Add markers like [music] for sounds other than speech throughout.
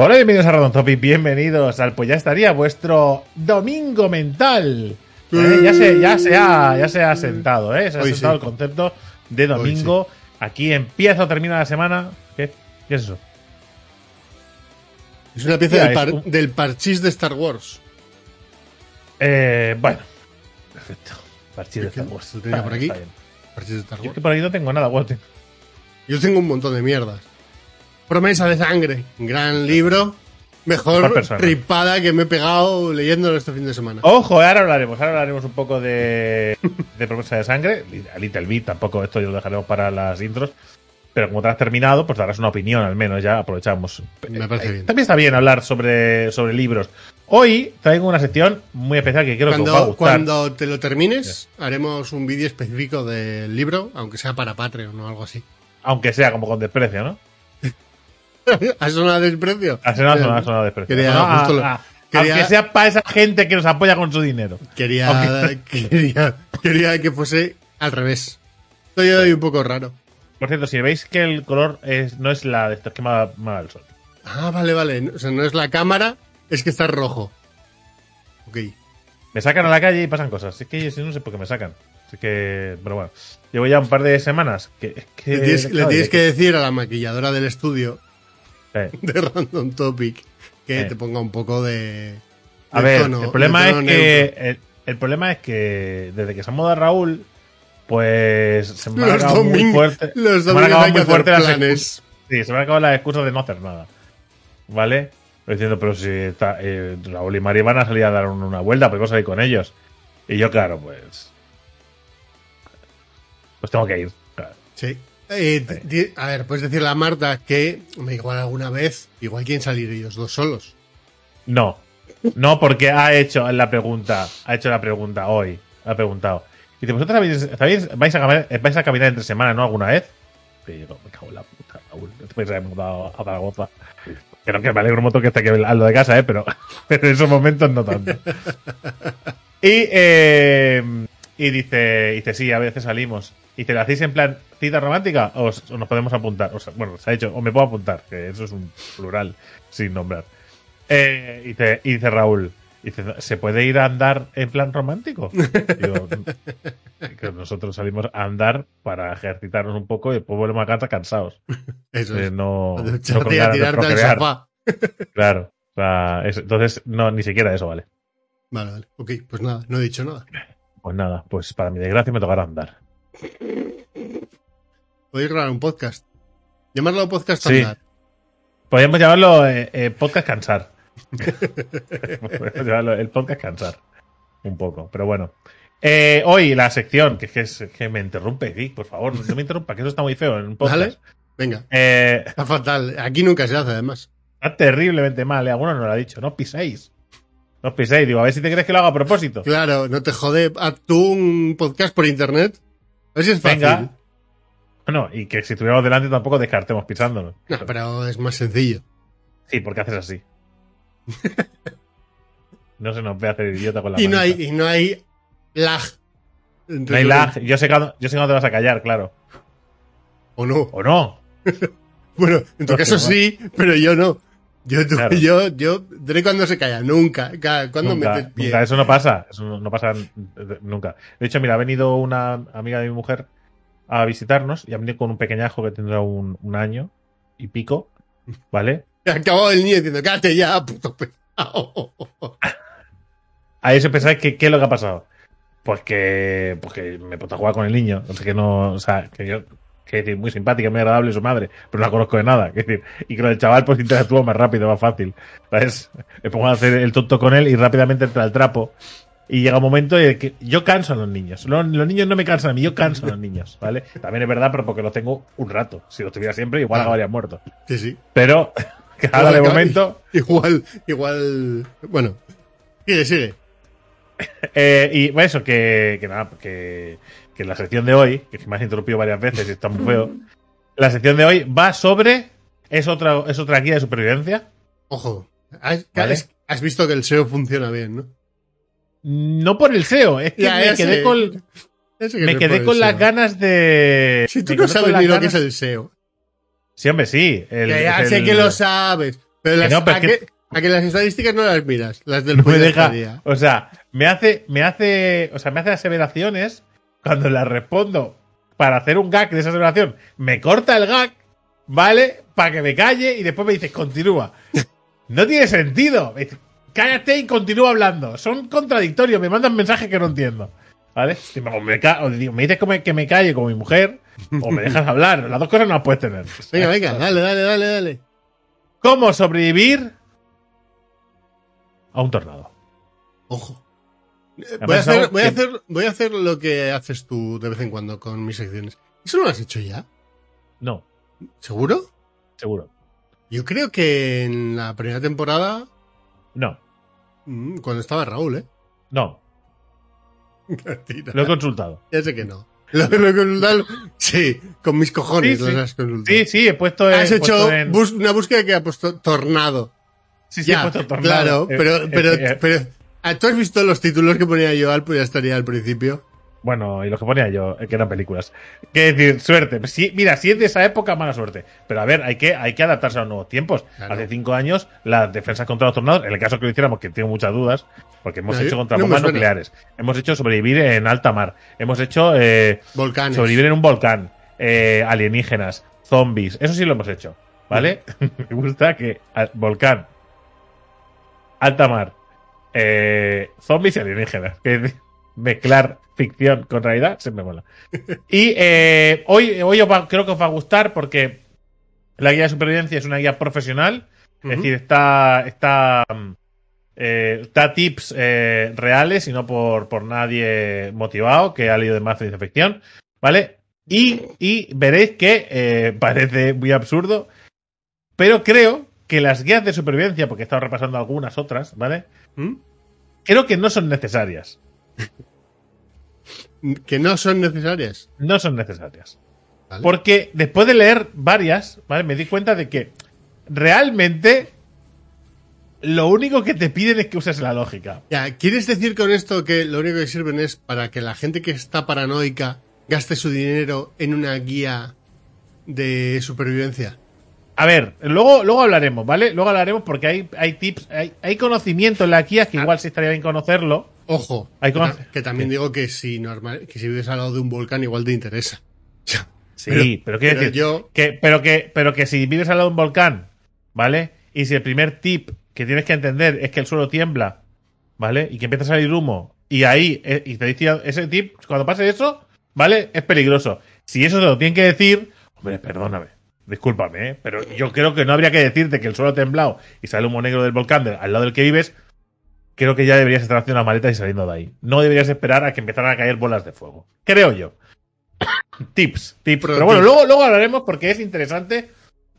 Hola, bienvenidos a Radon Topic, bienvenidos al Pues ya estaría vuestro domingo mental. Eh, ya, se, ya, se ha, ya se ha sentado, ¿eh? Se ha Hoy sentado sí. el concepto de domingo. Aquí empieza o termina la semana. ¿Qué? ¿Qué es eso? Es una pieza del, par- un- del parchís de Star Wars. Eh, bueno, perfecto. Parchís de ¿Qué- Star Wars. lo tenía por aquí? Parchís de Star Yo es Wars. que por ahí no tengo nada, bueno, tengo- Yo tengo un montón de mierdas. Promesa de sangre. Gran libro. Mejor persona. ripada que me he pegado leyéndolo este fin de semana. Ojo, ahora hablaremos, ahora hablaremos un poco de, de promesa de sangre. A Little Bit, tampoco esto lo dejaremos para las intros. Pero como te has terminado, pues darás una opinión al menos, ya aprovechamos. Me parece bien. También está bien hablar sobre, sobre libros. Hoy traigo una sección muy especial que creo que os va a Cuando, gustar. cuando te lo termines, haremos un vídeo específico del libro, aunque sea para Patreon o algo así. Aunque sea como con desprecio, ¿no? [laughs] ¿Ha sonado desprecio? Ha sonado, ha sonado, sonado desprecio. Quería- No, justo a- lo- a- quería- Aunque sea para esa gente que nos apoya con su dinero. Quería, [laughs] quería, quería que fuese al revés. Estoy hoy un poco raro. Por cierto, si veis que el color es, no es la de esto, es que va el sol. Ah, vale, vale. O sea, no es la cámara, es que está rojo. Ok. Me sacan a la calle y pasan cosas. Es que yo no sé por qué me sacan. Así que, pero bueno. Llevo ya un par de semanas que. que Le tienes, le claro, tienes de que decir a la maquilladora del estudio Eh, [laughs] de Random Topic que Eh. te ponga un poco de. A de ver, tono- el problema es que. El, el problema es que desde que se ha mudado Raúl, pues se me ha Los acabado muy fuerte. los se me han acabado muy fuerte las excusas. Sí, se me han acabado las excusas de no hacer nada. ¿Vale? Estoy diciendo, pero si está, eh, Raúl y Mari van a salir a dar un- una vuelta, pues vamos a ir con ellos. Y yo, claro, pues. Pues tengo que ir. claro. Sí. Eh, a ver, puedes decirle a Marta que igual alguna vez, igual quieren salir ellos dos solos. No. No, porque ha hecho la pregunta. Ha hecho la pregunta hoy. Ha preguntado. Dice, ¿vosotros sabéis- vais, a, caminar- vais a caminar entre semana, no? ¿Alguna vez? Y yo, me cago en la puta, Raúl. No te puedes haber mudado a Zaragoza. Pero que me alegro un montón que esté aquí al lo de casa, ¿eh? Pero, [laughs] pero en esos momentos no tanto. [laughs] Y, eh, y dice, dice, sí, a veces salimos. Y te lo hacéis en plan cita romántica o, os- o nos podemos apuntar. O sea, bueno, se ha dicho, o me puedo apuntar, que eso es un plural sin nombrar. Eh, y, dice, y dice Raúl, dice, ¿se puede ir a andar en plan romántico? [laughs] Digo, que nosotros salimos a andar para ejercitarnos un poco y después volvemos a casa cansados. Eso Eh, es. no, A no con a de tirarte al sofá. [laughs] Claro. O sea, es- entonces, no, ni siquiera eso vale. Vale, vale. Ok, pues nada, no he dicho nada. Pues nada, pues para mi desgracia me tocará andar. Podéis grabar un podcast. Llamarlo podcast Sí. andar. Podríamos llamarlo eh, eh, podcast cansar. [laughs] Podríamos llamarlo el podcast cansar. Un poco, pero bueno. Eh, hoy la sección, que es que, es- que me interrumpe, Vic, por favor, no me interrumpa, que eso está muy feo en un podcast. ¿Vale? Venga. Está fatal. Aquí nunca se hace, además. está terriblemente mal, eh, alguno nos lo ha dicho, no piséis. No piséis, digo, a ver si te crees que lo hago a propósito. Claro, no te jode. Haz tú un podcast por internet. Es fácil. Venga. No, y que si estuviéramos delante tampoco descartemos pisándolo. No, pero es más sencillo. Sí, porque haces así. [laughs] No se nos ve hacer idiota con la Y no, hay, y no hay lag. No hay lag. Yo sé, cuándo, yo sé cuándo te vas a callar, claro. O no. ¿O no? [laughs] Bueno, en tu caso sí, pero yo no. Yo, tú- Claro. yo, yo, diré cuando se calla. Nunca. Ca- Cuando nunca, metes pie. nunca, eso no pasa. Eso no, pasa n- nunca. De hecho, mira, ha venido una amiga de mi mujer a visitarnos y ha venido con un pequeñajo que tendrá un, un año y pico, ¿vale? [laughs] Acabó el niño diciendo, cállate ya, puto pesado. Ahí se pensáis que qué es lo que ha pasado. Pues que, pues que me he puesto a jugar con el niño. O sea, que no, o sea, que yo, que es decir, muy simpática, muy agradable su madre, pero no la conozco de nada. Que decir, y que el chaval pues interactúa más rápido, más fácil. ¿Sabes? Me pongo a hacer el tonto con él y rápidamente entra el trapo. Y llega un momento en el que yo canso a los niños. Los, los niños no me cansan a mí, yo canso a los niños, ¿vale? También es verdad, pero porque los tengo un rato. Si los tuviera siempre, igual Claro. acabarían muertos. Sí, sí. Pero, [laughs] que ahora de momento, Igual, igual. Bueno, sigue, sigue. [laughs] Eh, y bueno, eso, que, que nada, que, que la sección de hoy, que me has interrumpido varias veces y está muy feo, la sección de hoy va sobre. Es otra, es otra guía de supervivencia. Ojo. Has, Vale. has- has visto que el SEO funciona bien, ¿no? No por el SEO, es que Ya, me quedé sé. con, que me no quedé con las SEO. ganas de. Si tú no sabes ni lo que es el SEO. Sí, hombre, sí. el- Que ya sé el- que lo sabes. Pero, las, no, pero a, es que- que, a que las estadísticas no las miras, las del No me deja. O sea, me hace, me hace, o sea, me hace aseveraciones cuando las respondo para hacer un gag de esa aseveración. Me corta el gag, ¿vale? Para que me calle y después me dices, continúa. [laughs] No tiene sentido. Me dice, Cállate y continúa hablando. Son contradictorios, me mandan mensajes que no entiendo. ¿Vale? Si me, o me, ca- o digo, me dices que me, que me calle como mi mujer, o me dejas [laughs] hablar. Las dos cosas no las puedes tener. Venga, venga, dale, dale, dale, dale. ¿Cómo sobrevivir a un tornado? Ojo. Eh, Voy a, hacer, voy, a hacer, voy a hacer lo que haces tú de vez en cuando con mis secciones. ¿Eso no lo has hecho ya? No, ¿Seguro? seguro. Yo creo que en la primera temporada, No, mm, cuando estaba Raúl, ¿eh? no. [laughs] Lo he consultado. Ya sé que no. Lo, lo he consultado. Sí, con mis cojones Sí, sí. los has consultado. Sí, sí, he puesto. Has he hecho puesto en- bus- una búsqueda que ha puesto tornado. Sí, sí, ya, he puesto tornado. claro, pero, Eh, pero, eh, pero, ¿tú has visto los títulos que ponía yo al, pues ya estaría al principio? Bueno, y lo que ponía yo, eh, que eran películas. Que decir, suerte. Mira, si es de esa época, mala suerte. Pero a ver, hay que, hay que adaptarse a los nuevos tiempos. Claro. Hace cinco años, las defensas contra los tornados, en el caso que lo hiciéramos, que tengo muchas dudas, porque hemos No, hecho contra no bombas nucleares, hemos hecho sobrevivir en alta mar, hemos hecho eh, Volcanes. sobrevivir en un volcán, eh, alienígenas, zombies, eso sí lo hemos hecho, ¿vale? [laughs] Me gusta que volcán, alta mar, eh, zombies y alienígenas. Que [laughs] mezclar ficción con realidad se me mola. Y eh, hoy, hoy os va- creo que os va a gustar porque la guía de supervivencia es una guía profesional, es decir, está, está, mm, eh, da tips eh, reales y no por, por nadie motivado que ha leído de más de ficción, ¿vale? Y, y veréis que eh, [laughs] parece muy absurdo, pero creo que las guías de supervivencia, porque he estado repasando algunas otras, ¿vale? ¿Mm? Creo que no son necesarias. Que no son necesarias. No son necesarias. ¿vale? Porque después de leer varias, ¿vale? Me di cuenta de que realmente lo único que te piden es que uses la lógica. Ya, ¿quieres decir con esto que lo único que sirven es para que la gente que está paranoica gaste su dinero en una guía de supervivencia? A ver, luego, luego hablaremos, ¿vale? Luego hablaremos porque hay, hay tips, hay, hay conocimiento en la guía que igual sí estaría bien conocerlo. Ojo, Hay que, también digo que si, normal, que si vives al lado de un volcán igual te interesa. [laughs] Sí, pero, quiero pero decir yo- que, pero que, pero que si vives al lado de un volcán, ¿vale? Y si el primer tip que tienes que entender es que el suelo tiembla, ¿vale? Y que empieza a salir humo, y ahí, eh, y te decía ese tip, cuando pase eso, ¿vale? Es peligroso. Si eso te lo tienen que decir, hombre, perdóname, discúlpame, ¿eh? Pero yo creo que no habría que decirte que el suelo ha temblado y sale humo negro del volcán del- al lado del que vives. Creo que ya deberías estar haciendo las maletas y saliendo de ahí. No deberías esperar a que empezaran a caer bolas de fuego. Creo yo. [coughs] tips, tips. Pero bueno, tips. luego, luego hablaremos porque es interesante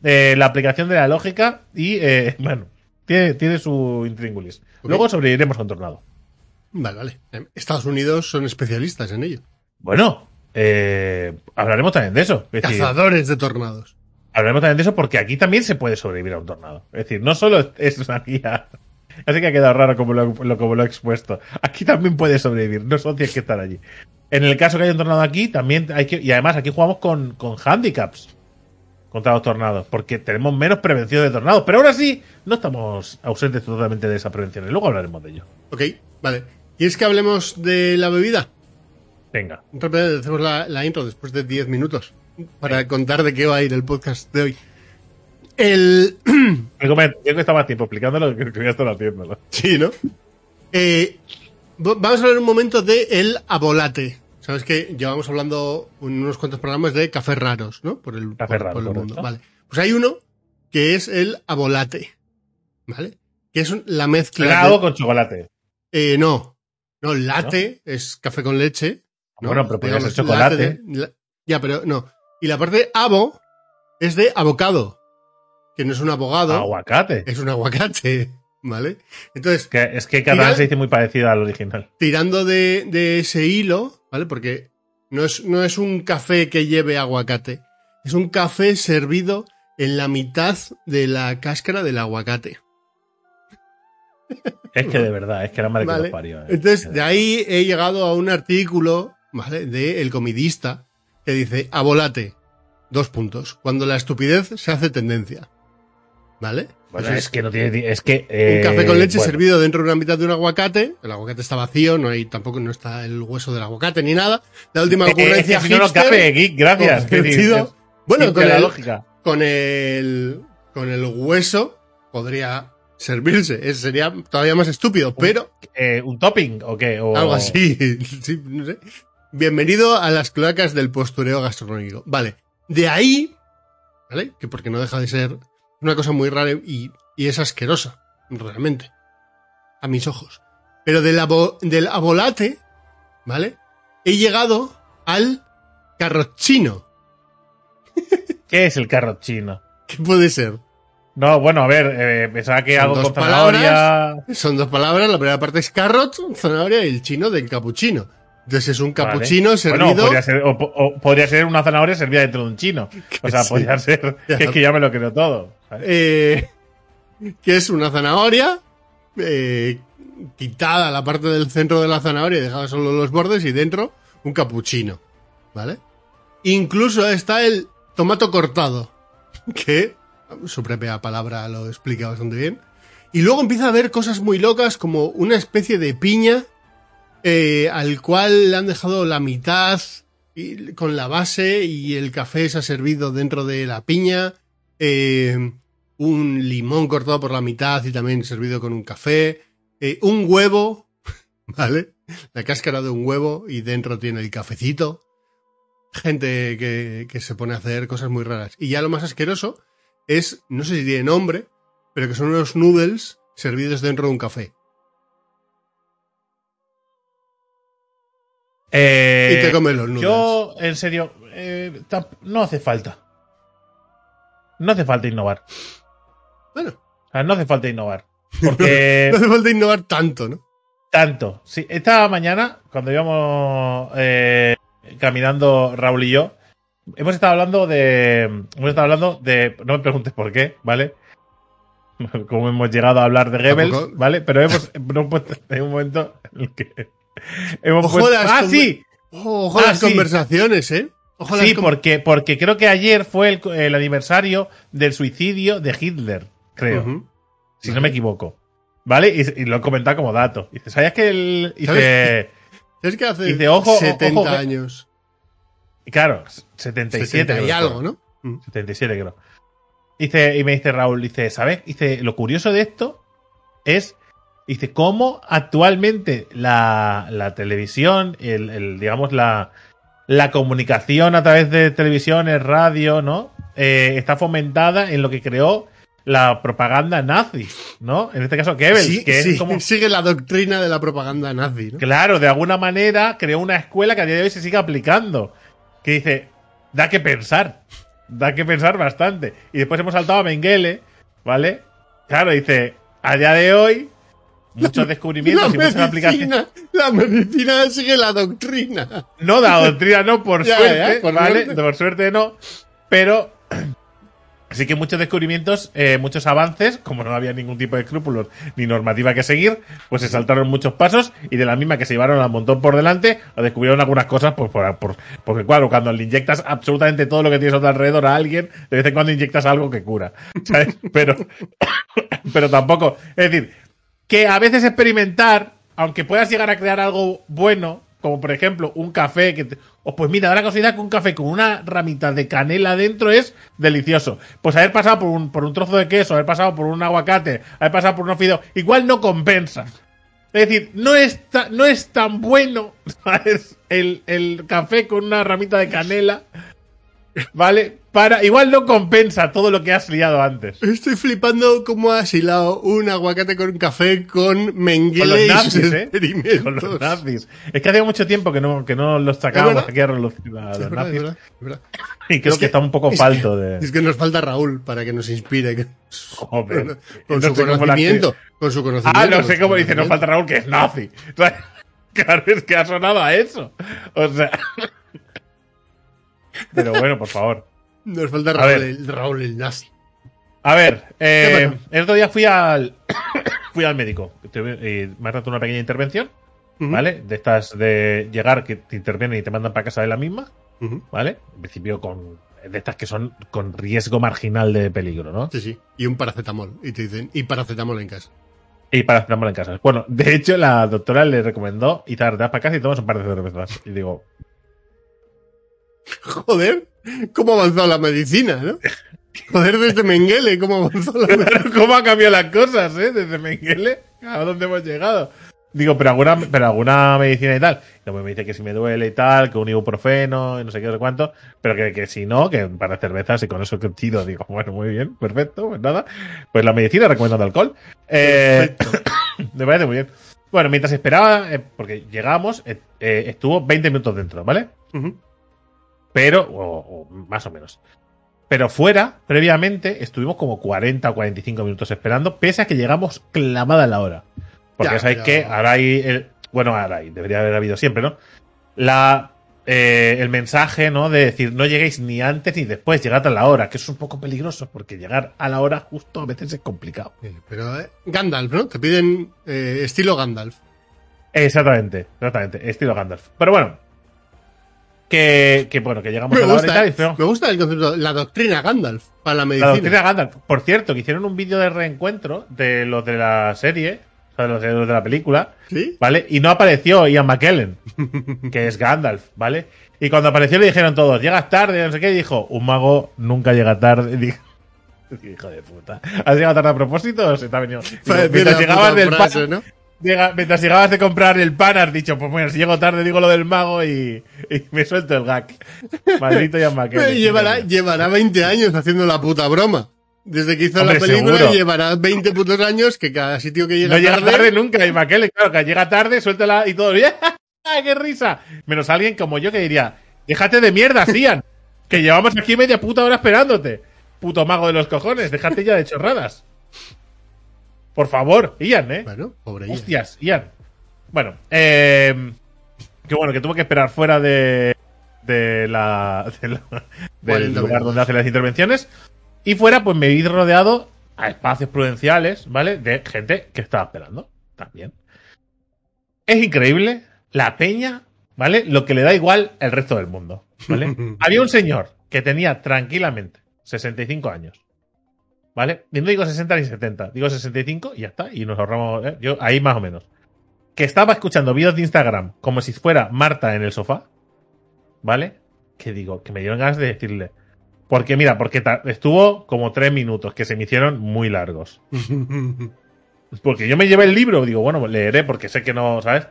eh, la aplicación de la lógica y, eh, [laughs] bueno, tiene, tiene su intríngulis. Luego sobreviviremos un tornado. Vale, vale. Eh, Estados Unidos son especialistas en ello. Bueno, eh, hablaremos también de eso. Es decir, Cazadores de tornados. Hablaremos también de eso porque aquí también se puede sobrevivir a un tornado. Es decir, no solo [laughs] es una guía. Así que ha quedado raro como lo, lo- como lo he expuesto. Aquí también puedes sobrevivir, no solo tienes que estar allí. En el caso que haya un tornado aquí, también hay que. Y además, aquí jugamos con, con handicaps contra los tornados, porque tenemos menos prevención de tornados. Pero aún así, no estamos ausentes totalmente de esa prevención. Y luego hablaremos de ello. Ok, vale. ¿Quieres que hablemos de la bebida? Venga. Hacemos la, la intro después de 10 minutos para contar de qué va a ir el podcast de hoy. El. Tengo que estar más tiempo explicándolo que voy a estar haciéndolo. Sí, ¿no? Eh, vamos a hablar un momento de el abolate. Sabes que llevamos hablando en unos cuantos programas de cafés raros, ¿no? Por el, Café por- raro, por el mundo. Vale. Pues hay uno que es el abolate. ¿Vale? Que es la mezcla. De- algo con chocolate. Eh, no. No, latte es café con leche. ¿no? Bueno, pero podría Digamos, ser chocolate. latte de- la- ya, pero no. Y la parte abo es de abocado. Que no es un abogado, Aguacate. es un aguacate. ¿Vale? Entonces, Que, es que catalán Mira- se dice muy parecido al original. tirando de, de ese hilo, ¿vale? Porque no es, no es un café que lleve aguacate. Es un café servido en la mitad de la cáscara del aguacate. Es que de verdad, es que la madre que ¿vale? los parió. eh. Entonces, de ahí he llegado a un artículo, ¿vale? De El Comidista, que dice, abolate, dos puntos, cuando la estupidez se hace tendencia. ¿Vale? Bueno, Pues es que no tiene. Es que. eh, un café con leche bueno, servido dentro de una mitad de un aguacate. El aguacate está vacío, no hay tampoco no está el hueso del aguacate ni nada. La última [laughs] eh, es ocurrencia que si no, cabe, Geek, gracias. Es decir, es bueno, con la el, lógica. con el con el hueso podría servirse. Eso sería todavía más estúpido, pero Eh, ¿Un topping o qué? O- algo así. [laughs] Sí, no sé. Bienvenido a las cloacas del postureo gastronómico. Vale. De ahí, ¿vale? Que porque no deja de ser una cosa muy rara y, y es asquerosa, realmente. A mis ojos. Pero del, abo- del abolate, ¿vale? He llegado al carrochino. [laughs] ¿Qué es el carrot chino? ¿Qué puede ser? No, bueno, a ver, eh, pensaba que Son algo dos con zanahoria. palabras. Son dos palabras. La primera parte es carrot, zanahoria y el chino del capuchino. Entonces es un Vale. capuchino Bueno, servido. podría ser, o, o podría ser una zanahoria servida dentro de un chino. [laughs] O sea, Sí. podría ser. [laughs] Es que ya me lo creo todo. eh, que es una zanahoria eh, quitada la parte del centro de la zanahoria y dejada solo los bordes y dentro un capuchino, ¿vale? Incluso está el tomato cortado, [laughs] que su propia palabra lo explica bastante bien. Y luego empieza a haber cosas muy locas como una especie de piña eh, al cual le han dejado la mitad con la base y el café se ha servido dentro de la piña. eh, un limón cortado por la mitad y también servido con un café. eh, un huevo, [laughs] ¿vale? La cáscara de un huevo y dentro tiene el cafecito. Gente que, que se pone a hacer cosas muy raras. Y ya lo más asqueroso es, no sé si tiene nombre, pero que son unos noodles servidos dentro de un café. Eh, y te comes los noodles. Yo, en serio, eh, no hace falta. No hace falta innovar. Bueno, O sea, no hace falta innovar. [laughs] Porque no hace falta innovar tanto, ¿no? tanto. Sí, esta mañana, cuando íbamos eh, caminando Raúl y yo, hemos estado hablando de. Hemos estado hablando de. No me preguntes por qué, ¿vale? [laughs] Como hemos llegado a hablar de Tampoco- ¿vale? Pero hemos, [laughs] hemos puesto en un momento en el que. Hemos Ojo puesto- las ¡Ah, sí! Ojo Ah, las sí. conversaciones, ¿eh? Ojo las Sí, con- porque, porque creo que ayer fue el, el aniversario del suicidio de Hitler, creo. Si no me equivoco. ¿Vale? Y, y lo he comentado como dato. Y dice, ¿sabías que el. Dice, Es que hace Dice, ojo, 70 ojo, años. claro, 77 70 creo y algo. ¿no? Mm. 77 creo. Dice, y me dice Raúl, dice, ¿sabes? Dice, lo curioso de esto es, dice, cómo actualmente la, la televisión, el, el, digamos, la, la comunicación a través de televisiones, radio, ¿no? Eh, está fomentada en lo que creó la propaganda nazi, ¿no? En este caso, Goebbels, Sí, que sí, es como... Sigue la doctrina de la propaganda nazi, ¿no? Claro, de alguna manera creó una escuela que a día de hoy se sigue aplicando. Que dice, da que pensar. Da que pensar bastante. Y después hemos saltado a Mengele, ¿vale? Claro, dice, a día de hoy, muchos [laughs] descubrimientos y muchas aplicaciones. la medicina sigue la doctrina. No da doctrina, no, por [laughs] Ya, suerte, ya, por ¿vale? suerte. Por suerte no. Pero [clears throat] sí que muchos descubrimientos, eh, muchos avances, como no había ningún tipo de escrúpulos ni normativa que seguir, pues se saltaron muchos pasos y de la misma que se llevaron al montón por delante, descubrieron algunas cosas, pues por, por- porque claro, cuando le inyectas absolutamente todo lo que tienes a tu alrededor a alguien, de vez en cuando inyectas algo que cura, [laughs] ¿sabes? Pero, [coughs] pero tampoco, es decir, que a veces experimentar, aunque puedas llegar a crear algo bueno, como por ejemplo un café que te- o pues mira, la casualidad que un café con una ramita de canela dentro es delicioso. Pues haber pasado por un, por un trozo de queso, haber pasado por un aguacate, haber pasado por unos fideos, igual no compensa. Es decir, no es, no es tan bueno. [laughs] El, el café con una ramita de canela, ¿vale? Para, igual no compensa todo lo que has liado antes. Estoy flipando cómo has hilado un aguacate con café con Mengele Con los nazis, ¿eh? Con los nazis. Es que hacía mucho tiempo que no, que no los sacábamos aquí a relucir a los es nazis. verdad, es verdad. Y creo Es que, está un poco falto que- de. Es que nos falta Raúl para que nos inspire. que- Joder. [laughs] con No su la- conocimiento. Con su conocimiento. Ah, no sé cómo dice, nos falta Raúl que es nazi. [laughs] Claro, es que ha sonado a eso. O sea. [laughs] Pero bueno, por favor. Nos falta Raúl, el, Raúl el nazi. A ver, eh, el otro día fui al [coughs] fui al médico y me ha dado una pequeña intervención, ¿vale? De estas de llegar que te intervienen y te mandan para casa de la misma. ¿vale? En principio con de estas que son con riesgo marginal de peligro, ¿no? Sí, sí. Y un paracetamol. Y te dicen, y paracetamol en casa. Y para paracetamol en casa. Bueno, de hecho, la doctora le recomendó y te para casa y tomas un par de cervezas. Y digo, [laughs] Joder, cómo ha avanzado la medicina, ¿no? Joder, desde Mengele, cómo ha avanzado la [laughs] medicina. ¿cómo ha cambiado las cosas, eh? Desde Mengele a dónde hemos llegado. Digo, pero alguna, pero alguna medicina y tal. Y me dice que si me duele y tal, que un ibuprofeno y no sé qué, no sé cuánto. Pero que, que si no, que para cervezas y con eso que chido. Digo, bueno, muy bien, perfecto, pues nada. Pues la medicina recomendando alcohol. Eh, [coughs] me parece muy bien. Bueno, mientras esperaba, eh, porque llegamos, eh, eh, estuvo 20 minutos dentro, ¿vale? Ujú. Pero, o, o más o menos. Pero fuera, previamente, estuvimos como 40 o 45 minutos esperando, pese a que llegamos clavada la hora. Porque Ya, sabéis que ahora hay. el- bueno, ahora hay, debería haber habido siempre, ¿no? La, eh, el mensaje, ¿no? De decir, no lleguéis ni antes ni después, llegad a la hora, que es un poco peligroso, porque llegar a la hora justo a veces es complicado. Sí, Pero eh, Gandalf, ¿no? Te piden eh, estilo Gandalf. Exactamente, exactamente, estilo Gandalf. Pero bueno, que, que bueno, que llegamos Me a la gusta, eh, me gusta el concepto, la doctrina Gandalf para la La medicina. doctrina Gandalf. Por cierto, que hicieron un vídeo de reencuentro de los de la serie, o sea, de los de, los de la película, ¿Sí? ¿vale? Y no apareció Ian McKellen, [laughs] que es Gandalf, ¿vale? Y cuando apareció le dijeron todos, llegas tarde, no sé qué, y dijo, un mago nunca llega tarde. [laughs] Dijo, Hijo de puta. ¿Has llegado tarde a propósito o se te ha venido? [laughs] Mientras la llegabas del pan, ¿no? Llega- mientras llegabas de comprar el pan, has dicho, pues bueno, si llego tarde digo lo del mago y, y me suelto el gag. Maldito Ian [laughs] McKellen. llevará, llevará 20 años haciendo la puta broma. Desde que hizo Hombre, la película seguro. llevará 20 putos años que cada sitio que llega No llega tarde, tarde nunca, y McKellen, claro, que llega tarde, suéltala y todo bien. [laughs] ¡Qué risa! Menos alguien como yo que diría, déjate de mierda, Ian, que llevamos aquí media puta hora esperándote. Puto mago de los cojones, déjate ya de chorradas. Por favor, Ian, ¿eh? Bueno, pobre ella. Hostias, Ian. Bueno, eh, que bueno, que tuvo que esperar fuera de, de la, de la- 40 [laughs] del lugar donde hace las intervenciones. Y fuera, pues me vi rodeado a espacios prudenciales, ¿vale? De gente que estaba esperando también. Es increíble la peña, ¿vale? Lo que le da igual el resto del mundo, ¿vale? [laughs] Había un señor que tenía tranquilamente 65 años. ¿Vale? Y no digo 60 ni 70, digo 65 y ya está. Y nos ahorramos, ¿eh? yo ahí más o menos. Que estaba escuchando vídeos de Instagram como si fuera Marta en el sofá. ¿Vale? Que digo, que me dieron ganas de decirle. Porque mira, porque estuvo como tres minutos que se me hicieron muy largos. [laughs] Porque yo me llevé el libro, digo, bueno, leeré porque sé que no, ¿sabes?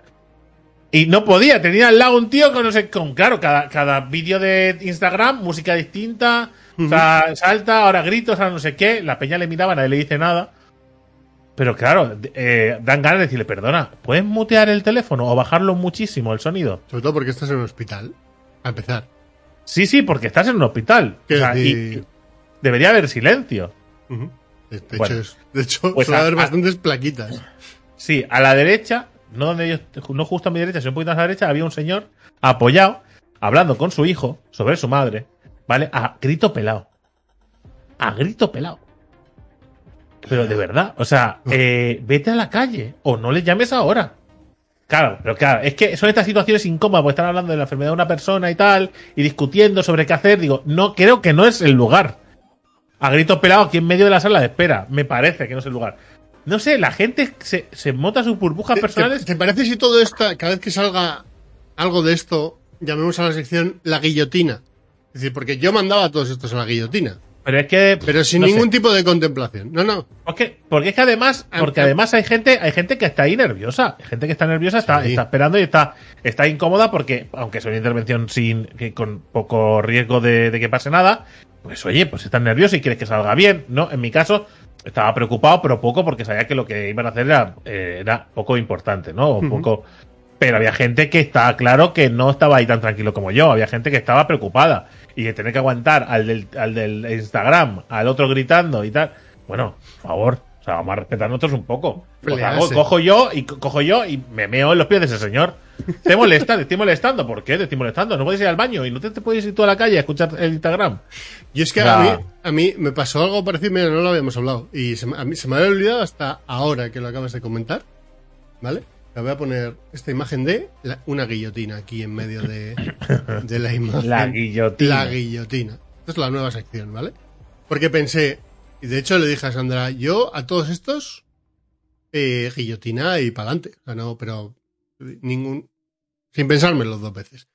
Y no podía, tenía al lado un tío con no sé, con claro, cada, cada vídeo de Instagram, música distinta, o sea, salta, ahora gritos, ahora no sé qué, la peña le miraba, nadie le dice nada. Pero claro, eh, dan ganas de decirle, perdona, ¿puedes mutear el teléfono o bajarlo muchísimo el sonido? Sobre todo porque estás en un hospital. A empezar. Sí, sí, porque estás en un hospital. O y- y debería haber silencio. De Bueno. hecho, es- de hecho Pues suele a- haber a- bastantes plaquitas. Sí, a la derecha, no donde yo, no justo a mi derecha, sino un poquito más a la derecha, había un señor apoyado, hablando con su hijo sobre su madre, ¿vale? A grito pelado. A grito pelado. Pero de verdad, o sea, [laughs] eh, vete a la calle o no le llames ahora. Claro, pero claro, es que son estas situaciones incómodas, porque están hablando de la enfermedad de una persona y tal, y discutiendo sobre qué hacer. Digo, no, creo que no es el lugar. A grito pelado aquí en medio de la sala de espera. Me parece que no es el lugar. No sé, la gente se, se monta sus burbujas ¿Te, personales. te- te parece si todo esto, cada vez que salga algo de esto, llamemos a la sección la guillotina? Es decir, porque yo mandaba a todos estos a la guillotina. Pero es que. Pero sin no sé. ningún tipo de contemplación. No, no. Porque, porque es que además, Ah, porque ah. además hay gente, hay gente que está ahí nerviosa. Hay gente que está nerviosa, está, Sí. está esperando y está, está incómoda porque, aunque es una intervención sin, que con poco riesgo de, de que pase nada, pues oye, pues estás nervioso y quieres que salga bien, ¿no? En mi caso, estaba preocupado, pero poco porque sabía que lo que iban a hacer era, eh, era poco importante, ¿no? O poco. Pero había gente que estaba claro que no estaba ahí tan tranquilo como yo. Había gente que estaba preocupada. Y que tener que aguantar al del, al del Instagram, al otro gritando y tal. Bueno, por favor. O sea, vamos a respetar nosotros un poco. Pues cojo yo y co- cojo yo y me meo en los pies de ese señor. Te molesta, te estoy molestando. ¿Por qué te estoy molestando? No puedes ir al baño y no te, te puedes ir tú a la calle a escuchar el Instagram. Y es que a, mí, a mí me pasó algo parecido, mira, no lo habíamos hablado. Y se, me- a mí se me había olvidado hasta ahora que lo acabas de comentar. ¿Vale? Te voy a poner esta imagen de la- una guillotina aquí en medio de, de la imagen. La guillotina. La guillotina. Esta es la nueva sección, ¿vale? Porque pensé, y de hecho le dije a Sandra, yo a todos estos, eh, guillotina y pa'lante. O sea, no, pero ningún, sin pensármelo dos veces.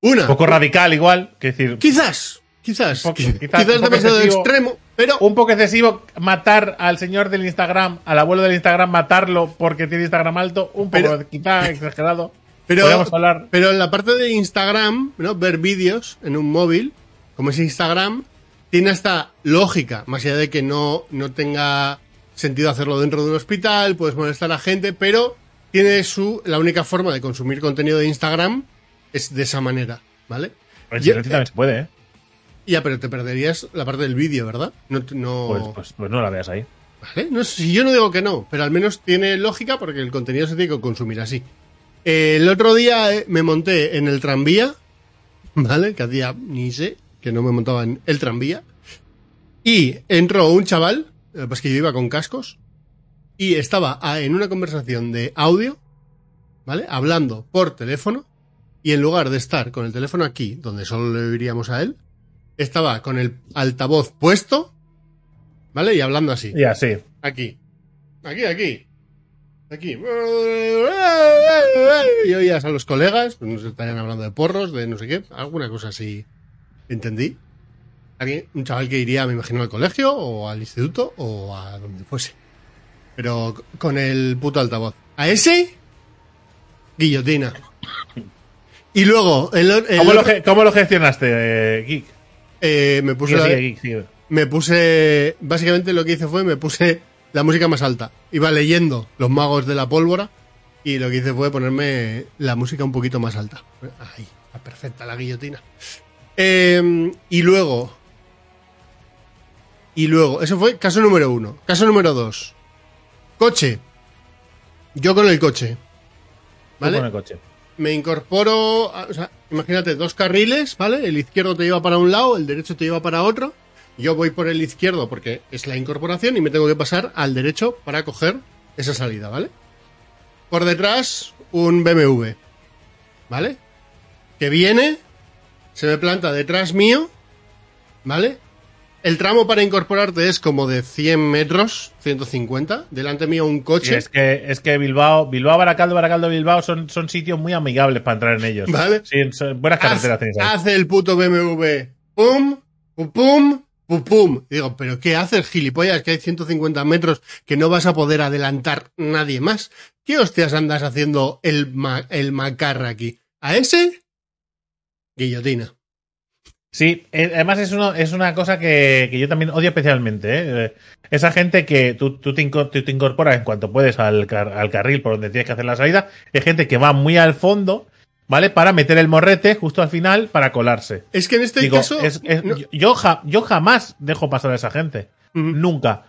Una. Un poco radical igual, que decir, Quizás, quizás, poco- quizás, quizás un poco demasiado excesivo. extremo, pero un poco excesivo matar al señor del Instagram, al abuelo del Instagram, matarlo porque tiene Instagram alto, un poco Pero- quizá [laughs] exagerado. Pero, hablar. pero en la parte de Instagram, ¿no? ver vídeos en un móvil, como es Instagram, tiene esta lógica, más allá de que no, no tenga sentido hacerlo dentro de un hospital, puedes molestar a gente, pero tiene su, la única forma de consumir contenido de Instagram es de esa manera, ¿vale? Silencio también se puede, ¿eh? Ya, pero te perderías la parte del vídeo, ¿verdad? No, no, Pues, pues, pues no la veas ahí. ¿Vale? No, sé, si yo no digo que no, pero al menos tiene lógica porque el contenido se tiene que consumir así. Eh, el otro día eh, me monté en el tranvía, ¿vale? Que hacía ni sé que no me montaba en el tranvía. Y entró un chaval, eh, pues que yo iba con cascos, y estaba ah, en una conversación de audio, ¿vale? Hablando por teléfono, y en lugar de estar con el teléfono aquí, donde solo le oiríamos a él, estaba con el altavoz puesto, ¿vale? Y hablando así. Ya, sí. Aquí. Aquí, aquí. Aquí. Y oías a los colegas, pues nos estarían hablando de porros, de no sé qué, alguna cosa así. Entendí. Alguien, un chaval que iría, me imagino, al colegio o al instituto o a donde fuese. Pero con el puto altavoz. A ese, guillotina. Y luego, el, el ¿Cómo, lo, cómo lo gestionaste, eh, Geek? eh, me puse Sigue, la- sigue, Geek, sigue. me puse. Básicamente lo que hice fue me puse la música más alta. Iba leyendo Los Magos de la Pólvora y lo que hice fue ponerme la música un poquito más alta. Ahí, perfecta la guillotina. Eh, y luego. Y luego, eso fue caso número uno. Caso número dos. Coche. Yo con el coche. ¿Vale? con el coche. me incorporo, a- o sea, imagínate dos carriles, ¿vale? El izquierdo te lleva para un lado, el derecho te lleva para otro. Yo voy por el izquierdo porque es la incorporación y me tengo que pasar al derecho para coger esa salida, ¿vale? Por detrás, un BMW, ¿vale? Que viene, se me planta detrás mío, ¿vale? El tramo para incorporarte es como de 100 metros, 150. Delante mío un coche. es que, es que Bilbao, Bilbao, Baracaldo, Baracaldo, Bilbao son, son sitios muy amigables para entrar en ellos. Vale. Sí, son buenas carreteras ahí. hace el puto BMW. Pum, pum, pum, pum, pum. Y digo, ¿pero qué haces, gilipollas? Que hay 150 metros que no vas a poder adelantar nadie más. ¿Qué hostias andas haciendo el, ma- el macarra aquí? ¿A ese? Guillotina. Sí, eh, además es, uno, es una cosa que, que yo también odio especialmente. ¿eh? Eh, Esa gente que tú, tú, te, incorporas en cuanto puedes al, car- al carril por donde tienes que hacer la salida. Es gente que va muy al fondo, ¿vale? Para meter el morrete justo al final para colarse. Es que en este Digo, caso. es- es- no- yo, yo ja- yo jamás dejo pasar a esa gente. Nunca.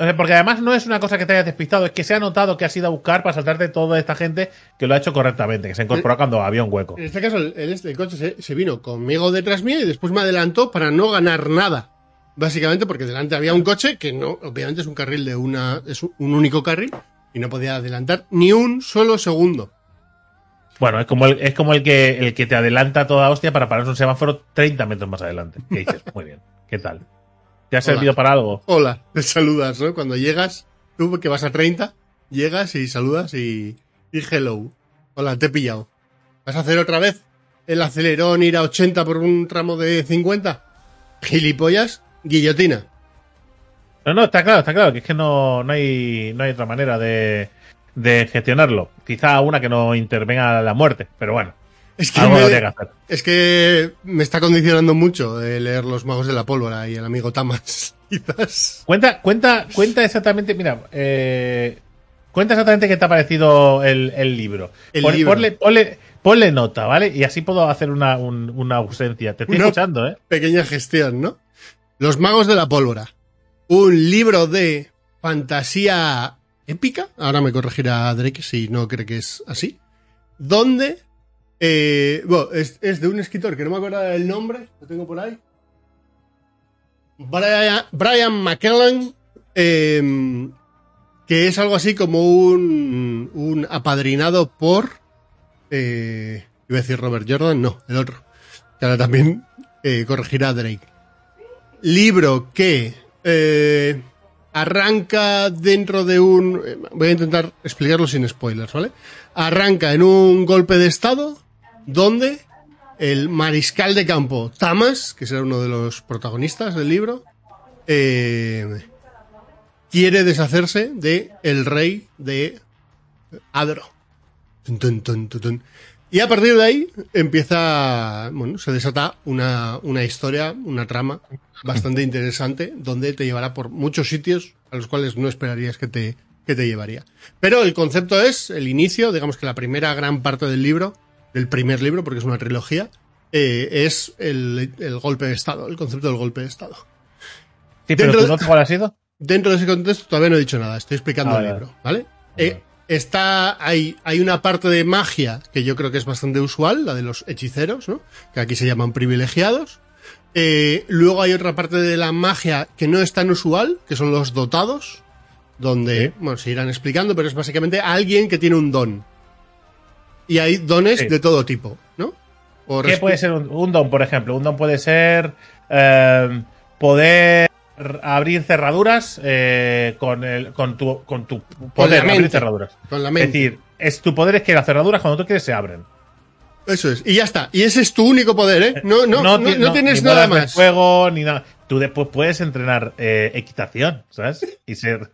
O sea, porque además no es una cosa que te hayas despistado, es que se ha notado que has ido a buscar para saltarte toda esta gente que lo ha hecho correctamente, que se ha incorporado cuando había un hueco. En este caso, el, el- este coche se, se vino conmigo detrás mío y después me adelantó para no ganar nada. Básicamente porque delante había un coche que no, obviamente es un carril de una, es un un único carril y no podía adelantar ni un solo segundo. Bueno, es como el, es como el que el que te adelanta toda hostia para pararse un semáforo 30 metros más adelante. ¿Qué dices? Muy bien. ¿Qué tal? ¿Te ha servido para algo? Hola, [laughs] te saludas, ¿no? Cuando llegas, tú que vas a 30, llegas y saludas y, y hello. Hola, te he pillado. ¿Vas a hacer otra vez el acelerón ir a 80 por un tramo de 50? Gilipollas, guillotina. No, no, está claro, está claro, que es que no, no hay, no hay otra manera de, de gestionarlo. Quizá una que no intervenga la muerte, pero bueno, Es que, algo me, habría que hacer. es que me está condicionando mucho eh, leer Los Magos de la Pólvora y el amigo Tamas, [laughs] quizás. Cuenta, cuenta, cuenta exactamente, mira, eh, cuenta exactamente qué te ha parecido el, el libro. El Pon- libro. Ponle, ponle- ponle nota, ¿vale? Y así puedo hacer una, un- una ausencia. Te estoy Una- escuchando, ¿eh? Pequeña gestión, ¿no? Los Magos de la Pólvora. Un libro de fantasía épica. Ahora me corregirá Drake si no cree que es así. Donde. Eh, bueno, es, de un escritor que no me acuerdo del nombre. Lo tengo por ahí. Brian, Brian McKellen. eh, que es algo así como un, un apadrinado por. Eh, iba a decir Robert Jordan, no, el otro. Que ahora también eh, corregirá Drake. libro que eh, arranca dentro de un... Voy a intentar explicarlo sin spoilers, ¿vale? Arranca en un golpe de estado donde el mariscal de campo Tamas, que será uno de los protagonistas del libro, eh, quiere deshacerse de el rey de Adro. Y a partir de ahí empieza, bueno, se desata una, una historia, una trama bastante interesante, donde te llevará por muchos sitios a los cuales no esperarías que te, que te llevaría. Pero el concepto es el inicio, digamos que la primera gran parte del libro, del primer libro, porque es una trilogía, eh, es el, el golpe de Estado, el concepto del golpe de Estado. Sí, pero Dentro ¿tu cuál ha sido? Dentro de ese contexto todavía no he dicho nada, estoy explicando Ah, el libro, ¿vale? Eh, está, hay, hay una parte de magia que yo creo que es bastante usual, la de los hechiceros, ¿no? Que aquí se llaman privilegiados. Eh, luego hay otra parte de la magia que no es tan usual, que son los dotados, donde, Sí. bueno, se irán explicando, pero es básicamente alguien que tiene un don. Y hay dones Sí. de todo tipo, ¿no? ¿Qué puede ser un, un don, por ejemplo? Un don puede ser eh, poder abrir cerraduras eh, con, el, con, tu, con tu poder la abrir cerraduras. Con la Es mente. decir, es tu poder es que las cerraduras cuando tú quieres se abren. Eso es. Y ya está. Y ese es tu único poder, ¿eh? No, no, no, ti- no tienes ni nada más. fuego ni nada. Tú después puedes entrenar eh, equitación, ¿sabes? Y ser,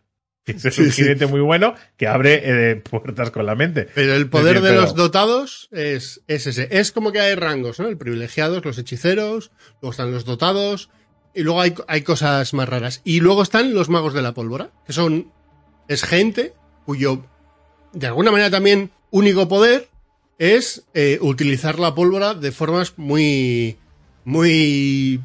[laughs] Sí, un sí. jinete muy bueno que abre eh, puertas con la mente. Pero el poder decir, de pero- los dotados es, es ese. Es como que hay rangos, ¿no? El privilegiados, los hechiceros, luego están los dotados, y luego hay, hay cosas más raras. Y luego están los magos de la pólvora, que son, es gente cuyo, de alguna manera también, único poder es eh, utilizar la pólvora de formas muy, muy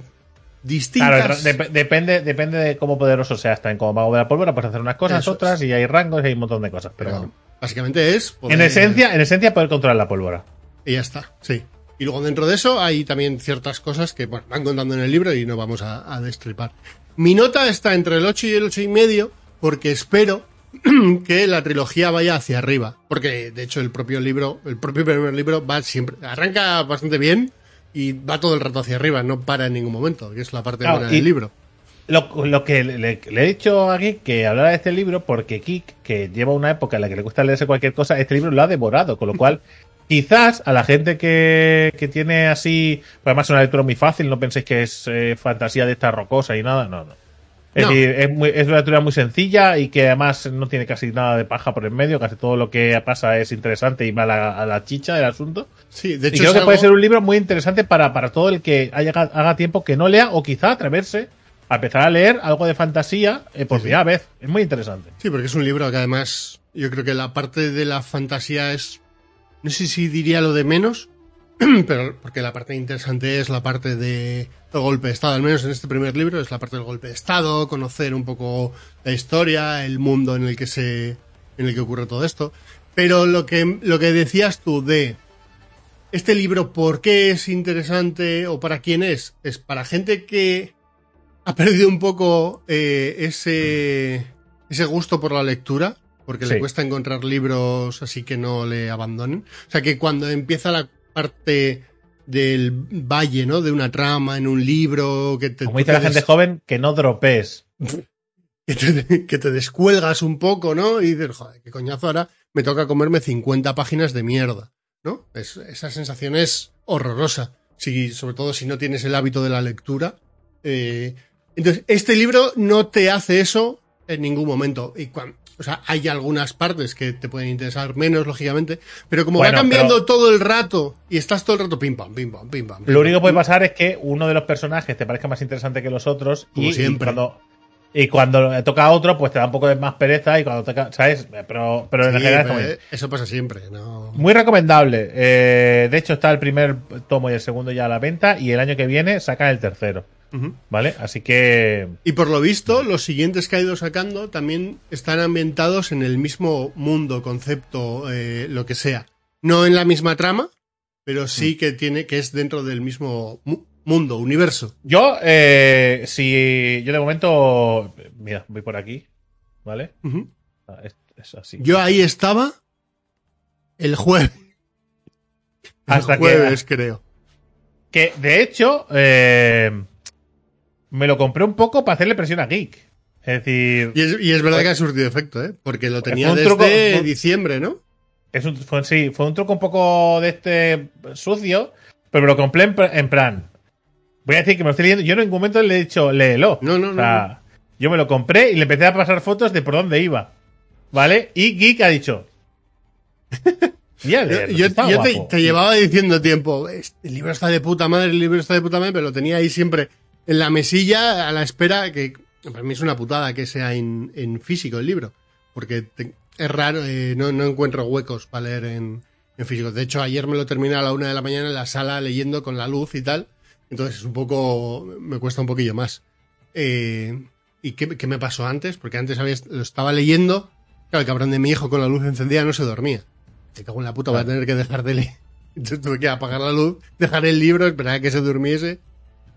distintas. Claro, dep- depende, depende de cómo poderoso seas también. Como mago de la pólvora, puedes hacer unas cosas, Eso otras, y hay rangos y hay un montón de cosas. Pero, Pero bueno. básicamente es... poder- En esencia, en esencia, poder controlar la pólvora. Y ya está, sí. Y luego dentro de eso hay también ciertas cosas que bueno, van contando en el libro y no vamos a, a destripar. Mi nota está entre el 8 y el 8 y medio porque espero [clears throat] que la trilogía vaya hacia arriba. Porque de hecho el propio libro, el propio primer libro va siempre, arranca bastante bien y va todo el rato hacia arriba, no para en ningún momento, que es la parte Claro, buena del libro. Lo, lo que le, he dicho aquí que hablara de este libro porque Kik, que lleva una época en la que le cuesta leerse cualquier cosa, este libro lo ha devorado, con lo cual [laughs] quizás a la gente que, que tiene así, pues además es una lectura muy fácil, no penséis que es eh, fantasía de esta rocosa y nada, no, no. Es No. decir, es, muy- es una lectura muy sencilla y que además no tiene casi nada de paja por el medio, casi todo lo que pasa es interesante y va a la, a la chicha del asunto. Sí, de Y hecho creo es que puede ser un libro muy interesante para, para todo el que haya, haga tiempo que no lea o quizá atreverse a empezar a leer algo de fantasía eh, por Sí, sí. primera vez. Es muy interesante. Sí, porque es un libro que además yo creo que la parte de la fantasía es, no sé si diría lo de menos, [clears throat] pero porque la parte interesante es la parte de el golpe de Estado, al menos en este primer libro es la parte del golpe de Estado, conocer un poco la historia, el mundo en el que se, en el que ocurre todo esto. Pero lo que, lo que decías tú de este libro, ¿por qué es interesante o para quién es? Es para gente que ha perdido un poco eh, ese, ese gusto por la lectura, porque Sí. le cuesta encontrar libros así que no le abandonen. O sea que cuando empieza la parte del valle, ¿no? De una trama en un libro, que te, Como dice la te gente des- joven, que no dropees. [laughs] que te, que te descuelgas un poco, ¿no? Y dices, joder, qué coñazo ahora me toca comerme 50 páginas de mierda, ¿no? Es, esa sensación es horrorosa, si, sobre todo si no tienes el hábito de la lectura. Eh, entonces, este libro no te hace eso en ningún momento. Y cuan- o sea, hay algunas partes que te pueden interesar menos, lógicamente, pero como Bueno, va cambiando pero- todo el rato y estás todo el rato pim pam, pim pam, pim pam. pim, Lo único que puede pasar es que uno de los personajes te parezca más interesante que los otros Como y, y siempre. cuando y cuando le toca a otro, pues te da un poco de más pereza y cuando toca, ¿sabes? Pero, pero en Sí, general es pero como- eso pasa siempre, ¿no? Muy recomendable. Eh, de hecho, está el primer tomo y el segundo ya a la venta. Y el año que viene sacan el tercero. ¿Vale? Así que. Y por lo visto, los siguientes que ha ido sacando también están ambientados en el mismo mundo, concepto, eh, lo que sea. No en la misma trama, pero sí que tiene, que es dentro del mismo mu- mundo, universo. Yo, eh, si. Yo de momento. Mira, voy por aquí. ¿Vale? Ah, Es, es así. Yo ahí estaba el jueves. El Hasta que- jueves, creo. Que de hecho. eh, me lo compré un poco para hacerle presión a Geek. Es decir, Y es, y es verdad que ha surtido efecto, ¿eh? Porque lo tenía desde truco- diciembre, ¿no? es un, fue, sí, fue un truco un poco de este sucio, pero me lo compré en, plan. Voy a decir que me lo estoy leyendo. Yo en ningún momento le he dicho, léelo. No, no, O sea, yo me lo compré y le empecé a pasar fotos de por dónde iba. ¿Vale? Y Geek ha dicho. [laughs] ya, Yo, yo- te, te llevaba diciendo tiempo, "Este, el libro está de puta madre, el libro está de puta madre, pero lo tenía ahí siempre en la mesilla a la espera, que para mí es una putada que sea en, en físico el libro, porque te- es raro, eh, no, no encuentro huecos para leer en, en físico. De hecho, ayer me lo terminé a la una de la mañana en la sala leyendo con la luz y tal, entonces es un poco, me cuesta un poquillo más. Eh, ¿Y qué, qué me pasó antes? Porque antes había, lo estaba leyendo, claro, el cabrón de mi hijo con la luz encendida no se dormía. Me cago en la puta, voy a tener que dejar de leer. [laughs] Entonces tuve que apagar la luz, dejar el libro, esperar a que se durmiese,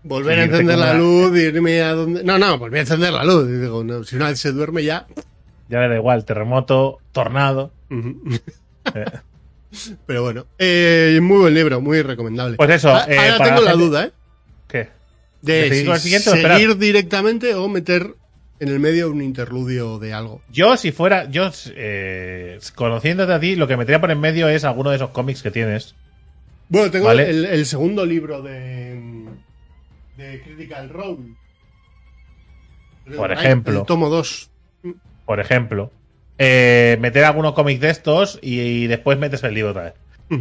volver a encender la luz, irme a donde. No, no, volví a encender la luz. Y digo, no, si una vez se duerme ya. Ya le da igual, terremoto, tornado. [laughs] Eh, Pero bueno, eh, muy buen libro, muy recomendable. Pues eso, Ah, eh, Ahora para tengo la duda, ¿eh? ¿Qué? De ¿De seguir si el siguiente seguir directamente o meter en el medio un interludio de algo. Yo, si fuera, yo, eh, conociéndote a ti, lo que metería por en medio es alguno de esos cómics que tienes. Bueno, tengo Vale. el, el segundo libro de, de Critical Role. Por ejemplo. El tomo 2. Por ejemplo, eh, meter algunos cómics de estos y, y después metes el libro otra vez.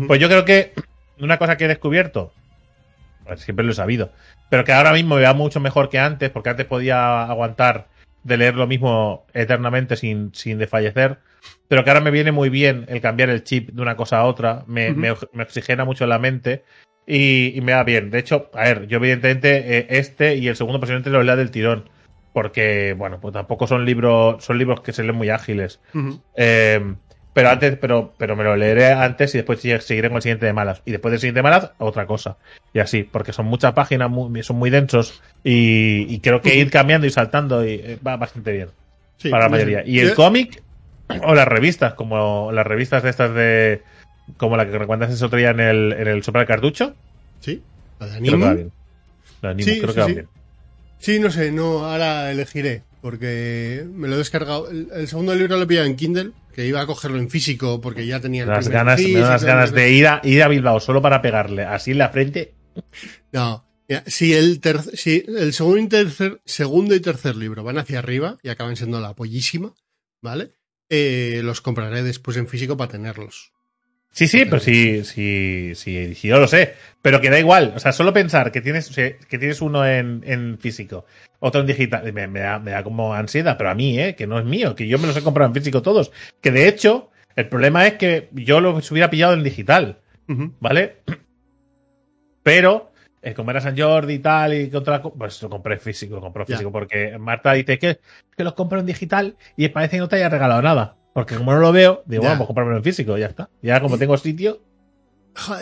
Pues yo creo que una cosa que he descubierto, pues siempre lo he sabido, pero que ahora mismo me va mucho mejor que antes, porque antes podía aguantar de leer lo mismo eternamente sin, sin desfallecer, pero que ahora me viene muy bien el cambiar el chip de una cosa a otra, me, me, me oxigena mucho la mente y, y me va bien. De hecho, a ver, yo evidentemente eh, este y el segundo posiblemente lo lea del tirón, porque, bueno, pues tampoco son libros, son libros que se leen muy ágiles. Eh, pero antes, pero, pero me lo leeré antes y después seguiré con el siguiente de malas. Y después del siguiente de malas, otra cosa. Y así, porque son muchas páginas, muy- son muy densos. Y, y creo que ir cambiando y saltando y, eh, va bastante bien Sí, para la mayoría. Y el cómic, o las revistas, como las revistas de estas de. Como la que recomendaste otro día en el, en el Cartucho, Sí, la de creo que Animu. va bien. La de Animu, Sí, creo sí, que va sí. bien. Sí, no sé, no, ahora elegiré, porque me lo he descargado. El, el segundo libro lo he pillado en Kindle, que iba a cogerlo en físico porque ya tenía el en ganas, me dan no ganas de ir a, ir a Bilbao solo para pegarle así en la frente. No, si el, ter- si el segundo, y tercer, segundo y tercer libro van hacia arriba y acaban siendo la pollísima, ¿vale? Eh, los compraré después en físico para tenerlos. Sí, sí, pero sí, sí, sí, sí, yo lo sé. Pero que da igual. O sea, solo pensar que tienes, que tienes uno en, en físico, otro en digital, me, me da, me da como ansiedad, pero a mí, ¿eh? Que no es mío, que yo me los he comprado en físico todos. Que de hecho, el problema es que yo los hubiera pillado en digital. ¿vale? Pero, eh, como era San Jordi y tal, y que otra pues lo compré físico, lo compré físico, porque Marta dice que, que los compro en digital y parece que no te haya regalado nada. Porque como no lo veo, digo, Ya. bueno, pues comprármelo en físico, ya está. Ya como tengo sitio,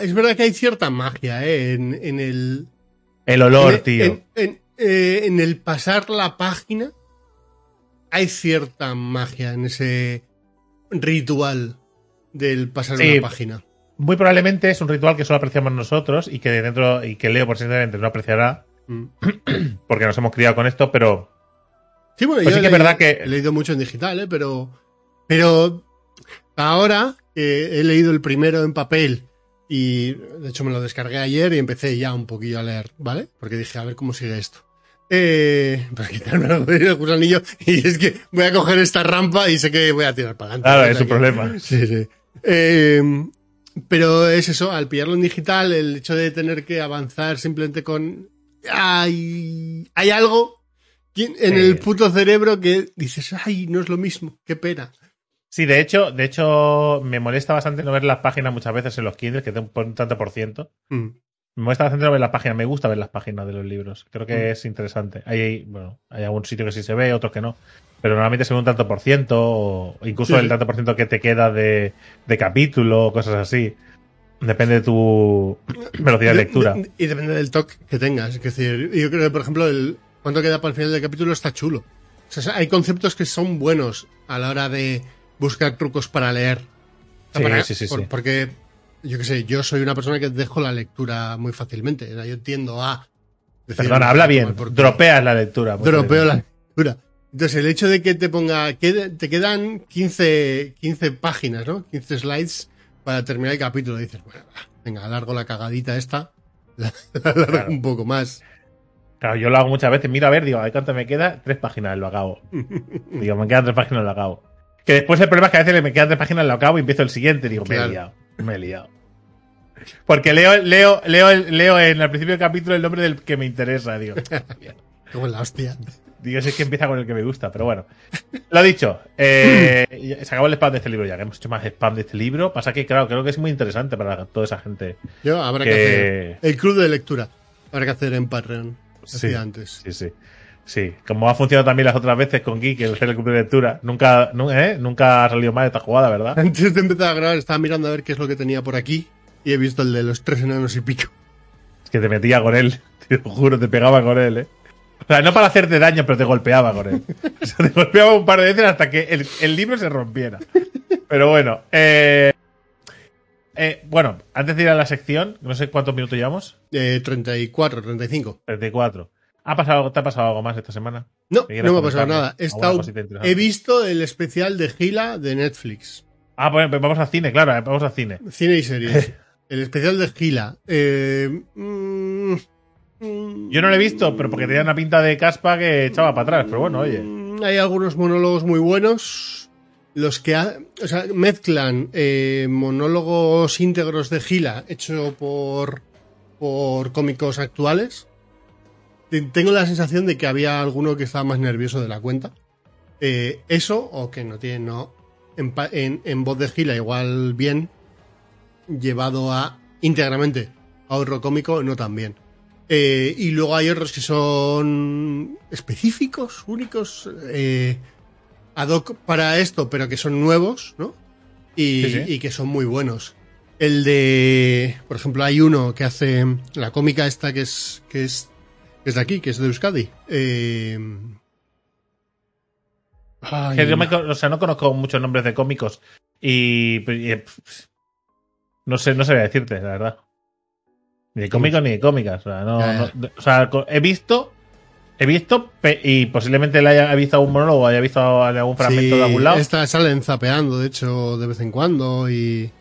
Es verdad que hay cierta magia ¿eh? en, en el. El olor, en, tío. En, en- eh, en el pasar la página. Hay cierta magia en ese ritual del pasar Sí. una página. Muy probablemente es un ritual que solo apreciamos nosotros y que de dentro y que Leo posiblemente no apreciará Mm. [clears throat] porque nos hemos criado con esto, pero Sí, bueno, Pues yo sí que es verdad que- he leído mucho en digital, ¿eh? pero, pero ahora que he leído el primero en papel y de hecho me lo descargué ayer y empecé ya un poquillo a leer, ¿vale? Porque dije, a ver cómo sigue esto. Eh, para quitarme el gusanillo [laughs] y es que voy a coger esta rampa y sé que voy a tirar para adelante. Claro, es un problema. Sí, sí. Eh, pero es eso, al pillarlo en digital, el hecho de tener que avanzar simplemente con... Hay, hay algo en el puto cerebro que dices, ay, no es lo mismo, qué pena. Sí, de hecho, de hecho me molesta bastante no ver las páginas muchas veces en los Kindles que te ponen un tanto por ciento. Mm. Me molesta bastante no ver las páginas, me gusta ver las páginas de los libros. Creo que Mm. es interesante. Hay, bueno, hay algún sitio que sí se ve, otros que no. Pero normalmente se ve un tanto por ciento, o incluso Sí, el tanto por ciento que te queda de, de capítulo, cosas así. Depende de tu [coughs] velocidad de lectura. y depende del toque que tengas. Es decir, yo creo que, por ejemplo, el cuánto queda para el final del capítulo está chulo. O sea, hay conceptos que son buenos a la hora de buscar trucos para leer. O sea, Sí, para- sí, sí, por- sí. Porque, yo qué sé, yo soy una persona que dejo la lectura muy fácilmente. Yo tiendo a Decir, Perdona, habla bien. Dropeas la lectura. pues, Dropeo la lectura. Entonces, el hecho de que te ponga, que te quedan 15, 15 páginas, ¿no? 15 slides para terminar el capítulo. Dices, bueno, venga, alargo la cagadita esta, la, [laughs] la alargo Claro. un poco más. Claro, yo lo hago muchas veces. Miro a ver, digo, ¿a cuánto me queda? Tres páginas, lo acabo. [laughs] Digo, me quedan tres páginas, lo acabo. Que después el problema es que a veces me quedan tres páginas, lo acabo y empiezo el siguiente. Digo, me Claro. he liado, me he liado. Porque leo, leo, leo, leo en el principio del capítulo el nombre del que me interesa. Digo, [laughs] Como la hostia. digo, si es que empieza con el que me gusta, pero bueno. Lo dicho, eh, [clears throat] se acabó el spam de este libro ya, que hemos hecho más spam de este libro. Pasa que, claro, creo que es muy interesante para toda esa gente. Yo, habrá que, Que- hacer el club de lectura. Habrá que hacer en Patreon. Sí. Antes. Sí, sí. Sí, como ha funcionado también las otras veces con Geek, el el club de lectura. Nunca, nu- ¿eh? Nunca ha salido mal esta jugada, ¿verdad? [laughs] Antes de empezar a grabar, estaba mirando a ver qué es lo que tenía por aquí. Y he visto el de los tres enanos y pico. Es que te metía con él, [laughs] te lo juro, te pegaba con él, ¿eh? O sea, no para hacerte daño, pero te golpeaba con él. [laughs] O sea, te golpeaba un par de veces hasta que el, el libro se rompiera. Pero bueno, eh, eh, bueno, antes de ir a la sección, no sé cuántos minutos llevamos. Eh, 34, 35. 34. ¿Ha pasado, ¿Te ha pasado algo más esta semana? No, ¿Qué quieres no me ha pasado nada. He, ¿Alguna estado- cosita interesante? he visto el especial de Gila de Netflix. Ah, pues vamos al cine, claro, vamos al cine. Cine y series. [laughs] el especial de Gila. Eh, mm, Yo no lo he visto, pero porque tenía una pinta de caspa que echaba para atrás. Pero bueno, oye. Mm, Hay algunos monólogos muy buenos. Los que ha- o sea, mezclan eh, monólogos íntegros de Gila hecho por, por cómicos actuales. Te- Tengo la sensación de que había alguno que estaba más nervioso de la cuenta. Eh, eso, o que no tiene, no. En, en- en voz de Gila, igual bien. Llevado a íntegramente a otro cómico, no tan bien. Eh, y luego hay otros que son específicos, únicos, eh, ad hoc para esto, pero que son nuevos, ¿no? Y, Sí, sí. y que son muy buenos. El de, por ejemplo, hay uno que hace la cómica esta que es que es, que es de aquí, que es de Euskadi. Eh, ay, Que yo me co- o sea, no conozco muchos nombres de cómicos y, y, eh, pff, no sé, no sé decirte, la verdad. Ni de cómicos ni de cómicas. O sea, no, o sea, he visto, he visto y posiblemente le haya visto algún monólogo o haya visto algún fragmento sí, de algún lado. Esta salen zapeando, de hecho, de vez en cuando. Y,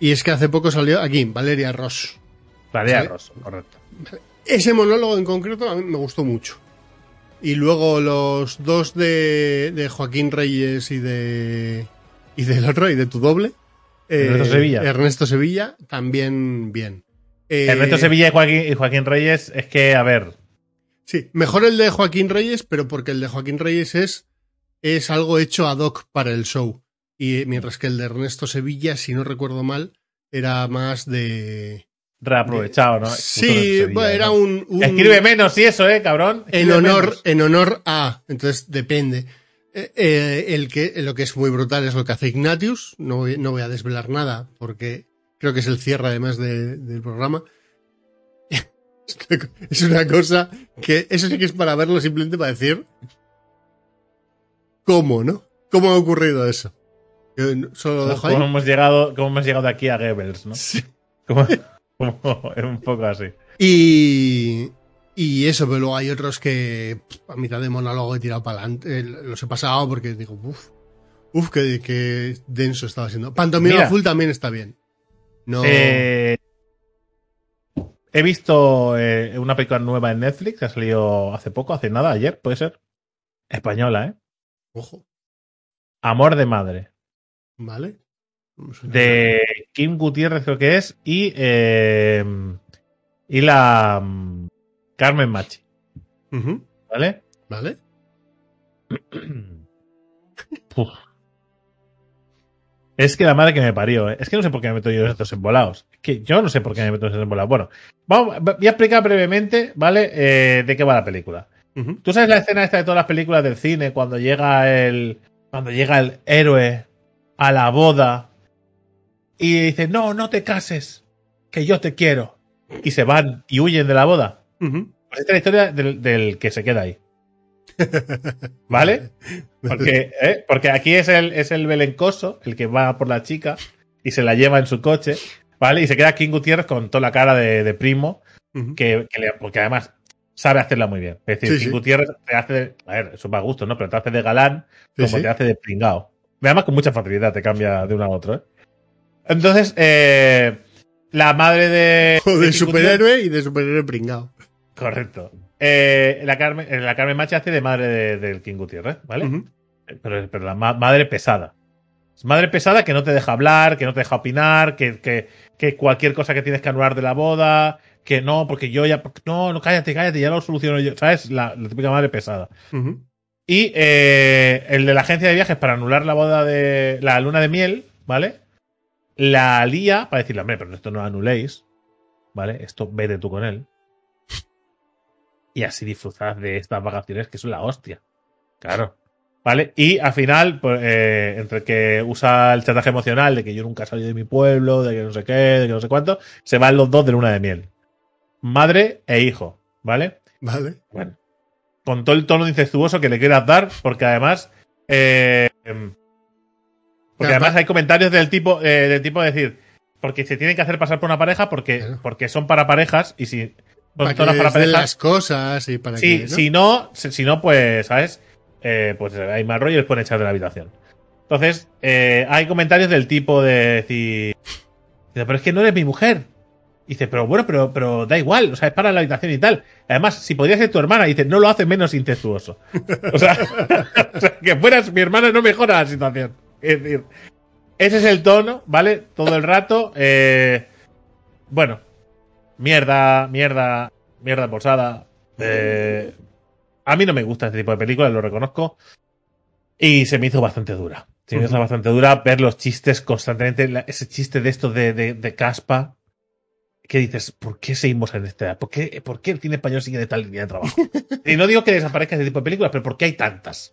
y es que hace poco salió aquí, Valeria Ross. Valeria. Ross, correcto. Ese monólogo en concreto a mí me gustó mucho. Y luego los dos de, de Joaquín Reyes y de. y del otro, y de tu doble. eh, Ernesto Sevilla. Ernesto Sevilla, también bien. Eh, Ernesto Sevilla y Joaquín, y Joaquín Reyes, es que, a ver, Sí, mejor el de Joaquín Reyes, pero porque el de Joaquín Reyes es, es algo hecho ad hoc para el show. Y mientras que el de Ernesto Sevilla, si no recuerdo mal, era más de. Reaprovechado, ¿no? sí, bueno, era un. un- Escribe menos y eso, eh, cabrón. en honor, menos. en honor a. Entonces depende. Eh, eh, el que, lo que es muy brutal es lo que hace Ignatius. No voy, no voy a desvelar nada porque creo que es el cierre además de- del programa. [laughs] es una cosa que eso sí que es para verlo simplemente para decir cómo, ¿no? ¿Cómo ha ocurrido eso? Yo no- solo lo dejo ahí. ¿Cómo hemos llegado, cómo hemos llegado de aquí a Goebbels, ¿no? Sí. Como- [laughs] es un poco así. Y, y eso, pero luego hay otros que a mitad de monólogo he tirado para adelante. Los he pasado porque digo, uff, uff, qué, qué denso estaba siendo. Pantomima. Full también está bien. No. Eh, he visto eh, una película nueva en Netflix que ha salido hace poco, hace nada, ayer, puede ser. Española, ¿eh? Ojo, Amor de madre. ¿vale? A- De Kim Gutiérrez, creo que es, y, eh, y la mm, Carmen Machi, ¿vale? ¿Vale? [clears throat] Es que la madre que me parió, ¿eh? es que no sé por qué me meto yo en estos embolados. Es que yo no sé por qué me meto en estos embolados. Bueno, vamos, voy a explicar brevemente, ¿vale? Eh, de qué va la película. ¿Tú sabes la escena esta de todas las películas del cine cuando llega el cuando llega el héroe a la boda y dice, "No, no te cases, que yo te quiero." Y se van y huyen de la boda. Pues esta es la historia del, del que se queda ahí. [laughs] ¿Vale? Porque, [laughs] ¿eh? Porque aquí es el, es el belencoso, el que va por la chica y se la lleva en su coche, ¿vale? Y se queda King Gutiérrez con toda la cara de, de primo, que, que le- porque además sabe hacerla muy bien. Es decir, Sí, King sí. Gutiérrez te hace, a ver, eso va a gusto, ¿no? Pero te hace de galán Sí, como te hace de pringao. Además, con mucha facilidad te cambia de uno a otro, ¿eh? Entonces, eh, la madre de. [laughs] O de superhéroe y de superhéroe pringado. Correcto. Eh, la, Carmen, eh, la Carmen Machi hace de madre de- del King Gutiérrez, ¿vale? Ujú. pero, pero la ma- madre pesada. Es madre pesada que no te deja hablar, que no te deja opinar, que, que, que cualquier cosa que tienes que anular de la boda, que no, porque yo ya. No, no, cállate, cállate, ya lo soluciono yo. ¿Sabes? La, la típica madre pesada. Y eh, el de la agencia de viajes para anular la boda de. la luna de miel, ¿vale? La lía para decirle, hombre, pero esto no lo anuléis, ¿vale? Esto vete tú con él. Y así disfrutad de estas vacaciones que son la hostia. Claro. ¿Vale? Y al final, pues, eh, entre que usa el chantaje emocional de que yo nunca he salido de mi pueblo, de que no sé qué, de que no sé cuánto, se van los dos de luna de miel. Madre e hijo, ¿vale? Vale. Bueno, con todo el tono incestuoso que le quieras dar, porque además. eh, porque además hay comentarios del tipo, eh, del tipo de decir. Porque se tienen que hacer pasar por una pareja porque, Claro. porque son para parejas y si. Para que para parejas. las cosas y para Sí, que. ¿no? si no, si si no, pues, ¿sabes? Eh, pues hay mal rollo y les pueden echar de la habitación. Entonces, eh, hay comentarios del tipo de decir. dice, Pero es que no eres mi mujer. Y dice, pero bueno, pero, pero da igual, o sea, es para la habitación y tal. Además, si podría ser tu hermana, dice, no lo hace menos incestuoso. [laughs] O sea, [laughs] o sea, que fueras mi hermana no mejora la situación. Es decir, ese es el tono, ¿vale? Todo el rato. eh, bueno, mierda, mierda, mierda bolsada. Eh, a mí no me gusta este tipo de películas, lo reconozco. Y se me hizo bastante dura. Se me hizo bastante dura ver los chistes constantemente. la- ese chiste de esto de, de, de caspa. Que dices, ¿por qué seguimos en esta? ¿Por qué, ¿Por qué el cine español sigue de tal línea de trabajo? [laughs] y no digo que desaparezca este tipo de películas, pero ¿por qué hay tantas?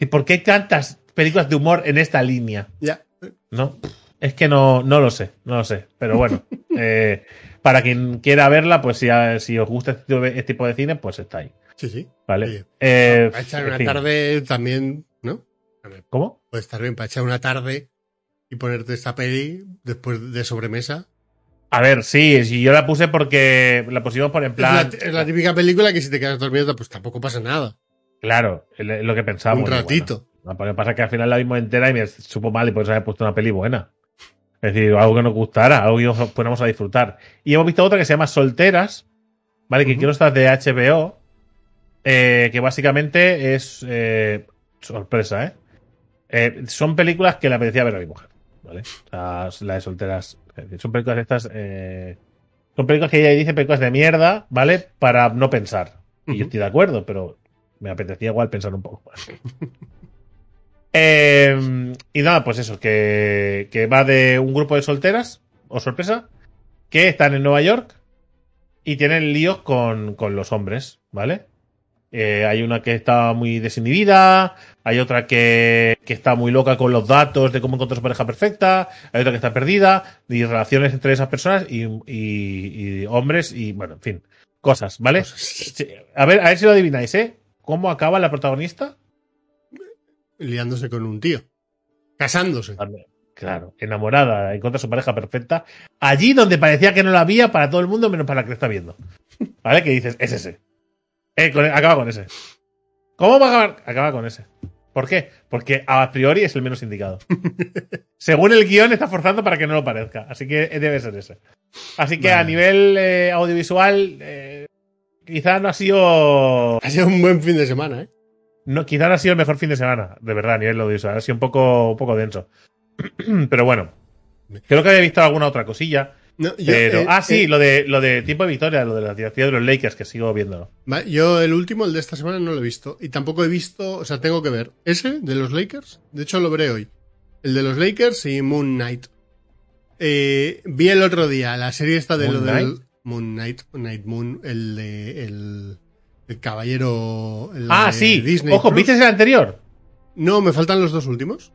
¿Y por qué hay tantas películas de humor en esta línea? Ya. ¿No? Es que no, no lo sé, no lo sé. Pero bueno, [laughs] eh, para quien quiera verla, pues si, si os gusta este tipo, de, este tipo de cine, pues está ahí. Sí, sí. ¿Vale? Oye, Eh, Para echar una tarde también, ¿no? ¿Cómo? Puede estar bien para echar una tarde y ponerte esta peli después de sobremesa. A ver, sí, sí, yo la puse porque la pusimos por en Es la, plan. es la típica película que si te quedas dormido, pues tampoco pasa nada. Claro, es lo que pensábamos. Un ratito. bueno, lo que pasa es que al final la vimos entera y me supo mal y por eso había puesto una peli buena. Es decir, algo que nos gustara, algo que nos fuéramos a disfrutar. Y hemos visto otra que se llama Solteras, ¿vale? Que quiero estar de HBO, eh, que básicamente es eh, sorpresa, ¿eh? Eh, Son películas que le apetecía ver a mi mujer, ¿vale? O sea, la de Solteras. Son películas estas. son películas que ella dice películas de mierda, ¿vale? Para no pensar. Y yo estoy de acuerdo, pero me apetecía igual pensar un poco más. [laughs] Eh, y nada, pues eso, que, que va de un grupo de solteras, o sorpresa, que están en Nueva York y tienen líos con, con los hombres, ¿vale? Eh, hay una que está muy desinhibida, hay otra que, que está muy loca con los datos de cómo encontrar su pareja perfecta, hay otra que está perdida, y relaciones entre esas personas y, y- y hombres, y bueno, en fin, cosas, ¿vale? Cosas. A ver, a ver si lo adivináis, ¿eh? ¿Cómo acaba la protagonista? Liándose con un tío. Casándose. Claro, enamorada, encuentra su pareja perfecta. Allí donde parecía que no la había para todo el mundo, menos para la que está viendo. ¿Vale? Que dices, es ese. Eh, con- acaba con ese. ¿Cómo va a acabar? Acaba con ese. ¿Por qué? Porque a priori es el menos indicado. [laughs] Según el guion, está forzando para que no lo parezca. Así que debe ser ese. Así que a nivel eh, audiovisual, eh, quizá no ha sido. Ha sido un buen fin de semana, ¿eh? No, quizá no ha sido el mejor fin de semana, de verdad, a nivel audiovisual. Ha sido un poco, un poco denso. [clears throat] Pero bueno. Creo que había visto alguna otra cosilla. No, yo, Pero, eh, ah, sí, eh, lo de lo de tiempo de victoria, lo de la dinastía de los Lakers, que sigo viéndolo. yo el último, el de esta semana, no lo he visto. Y tampoco he visto, o sea, tengo que ver. Ese, de los Lakers, de hecho lo veré hoy. El de los Lakers y Moon Knight. Eh, vi el otro día la serie esta de ¿Moon lo del... Knight? Moon Knight, Night Moon, el de... El, el caballero... Ah, sí. Disney Ojo, Plus. ¿viste el anterior? No, me faltan los dos últimos.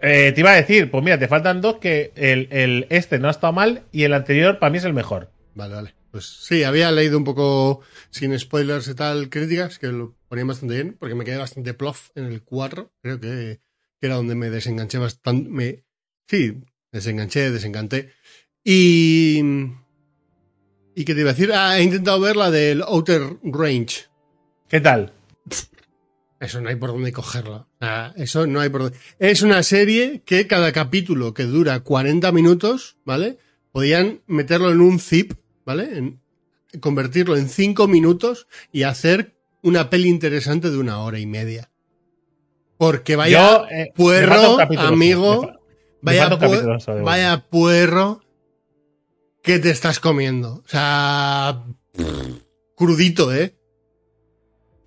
Eh, te iba a decir, pues mira, te faltan dos que el, el este no ha estado mal y el anterior para mí es el mejor. Vale, vale. Pues sí, había leído un poco sin spoilers y tal críticas, que lo ponían bastante bien, porque me quedé bastante plof en el 4. Creo que, que era donde me desenganché bastante. Me, sí, desenganché, desencanté. Y. ¿Y qué te iba a decir? Ah, he intentado ver la del Outer Range. ¿Qué tal? Eso no hay por dónde cogerla. Ah, eso no hay por dónde. Es una serie que cada capítulo que dura 40 minutos, ¿vale? Podían meterlo en un zip, ¿vale? En- convertirlo en 5 minutos y hacer una peli interesante de una hora y media. Porque vaya Yo, eh, puerro, amigo, vaya, falta un pu- capítulo solo de vaya puerro que te estás comiendo. O sea, crudito, ¿eh?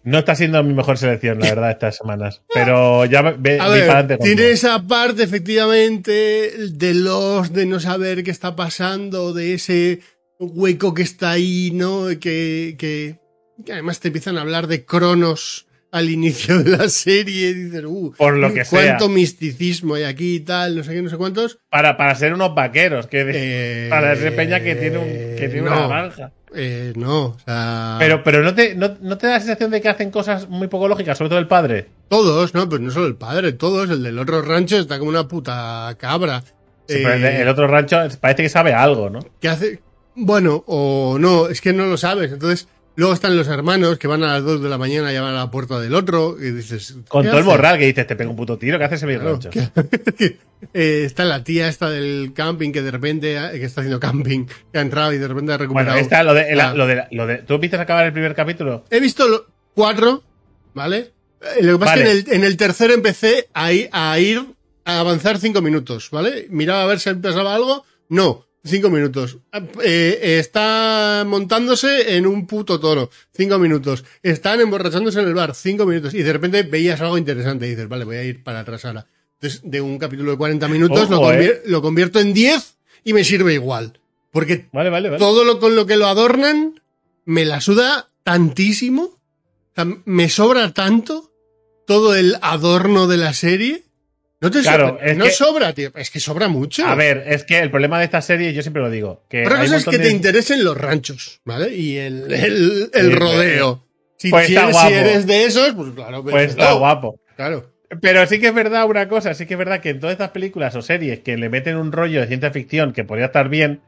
No está siendo mi mejor selección, la verdad, estas semanas. Pero ya ve, A ver, para tiene esa parte efectivamente de los de no saber qué está pasando, de ese hueco que está ahí, ¿no? Que, que, que además te empiezan a hablar de Cronos al inicio de la serie dices, uh, Por lo que cuánto sea. misticismo hay aquí y tal, no sé qué, no sé cuántos. Para, para ser unos vaqueros, que Eh, para ese peña que tiene, un, que tiene una granja. eh, no, o sea, Pero, pero no, te, no, no te da la sensación de que hacen cosas muy poco lógicas, sobre todo el padre. todos, ¿no? Pues no solo el padre, todos, el del otro rancho está como una puta cabra. Sí, pero el, de- Eh, el otro rancho parece que sabe algo, ¿no? que hace. Bueno, o no, es que no lo sabes. Entonces, luego están los hermanos que van a las 2 de la mañana a llamar a la puerta del otro y dices. Con ¿qué todo el morral que dices, te pego un puto tiro, ¿qué haces en mi Claro, rancho? ¿qué- [laughs] Eh, está la tía esta del camping que de repente eh, que está haciendo camping, que ha entrado y de repente ha recuperado. Bueno, está lo de, Ah. lo de, lo de- ¿Tú viste acabar el primer capítulo? He visto lo- cuatro, ¿vale? Eh, Lo que pasa Vale. es que en el, en el tercero empecé a ir, a ir a avanzar cinco minutos, ¿vale? Miraba a ver si pasaba algo. No, cinco minutos. Eh, eh, está montándose en un puto toro. Cinco minutos. Están emborrachándose en el bar. Cinco minutos. Y de repente veías algo interesante y dices, vale, voy a ir para atrás ahora. Entonces, de un capítulo de 40 minutos lo, eh. lo convierto en 10 y me sirve igual. Porque Vale, vale, vale. todo lo con lo que lo adornan me la suda tantísimo. O sea, me sobra tanto todo el adorno de la serie. No te Claro, sobra, es no que- sobra, tío. Es que sobra mucho. A ver, es que el problema de esta serie, yo siempre lo digo, que Otra cosa es que te interesen los ranchos, ¿vale? Y el, el, el Sí, rodeo. Si, pues si está eres, si eres de esos, pues claro. Pues está oh, guapo. Claro. Pero sí que es verdad una cosa, sí que es verdad que en todas estas películas o series que le meten un rollo de ciencia ficción que podría estar bien,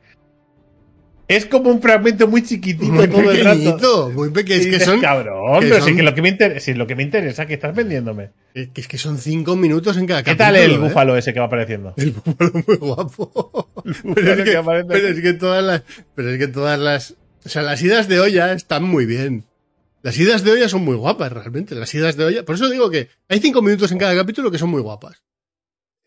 es como un fragmento muy chiquitito Muy todo el rato. pequeñito, muy pequeño. Es que dices, son, cabrón, que pero son- sí que lo que me interesa, lo que me interesa que estás vendiéndome. es que- es son cinco minutos en cada ¿Qué capítulo. tal el ¿eh? búfalo ese que va apareciendo? El búfalo muy guapo. [laughs] pero, es que que, aparece pero aquí. es que todas las, pero es que todas las, o sea, las idas de olla están muy bien. Las idas de olla son muy guapas, realmente. Las idas de olla. Por eso digo que hay cinco minutos en cada capítulo que son muy guapas.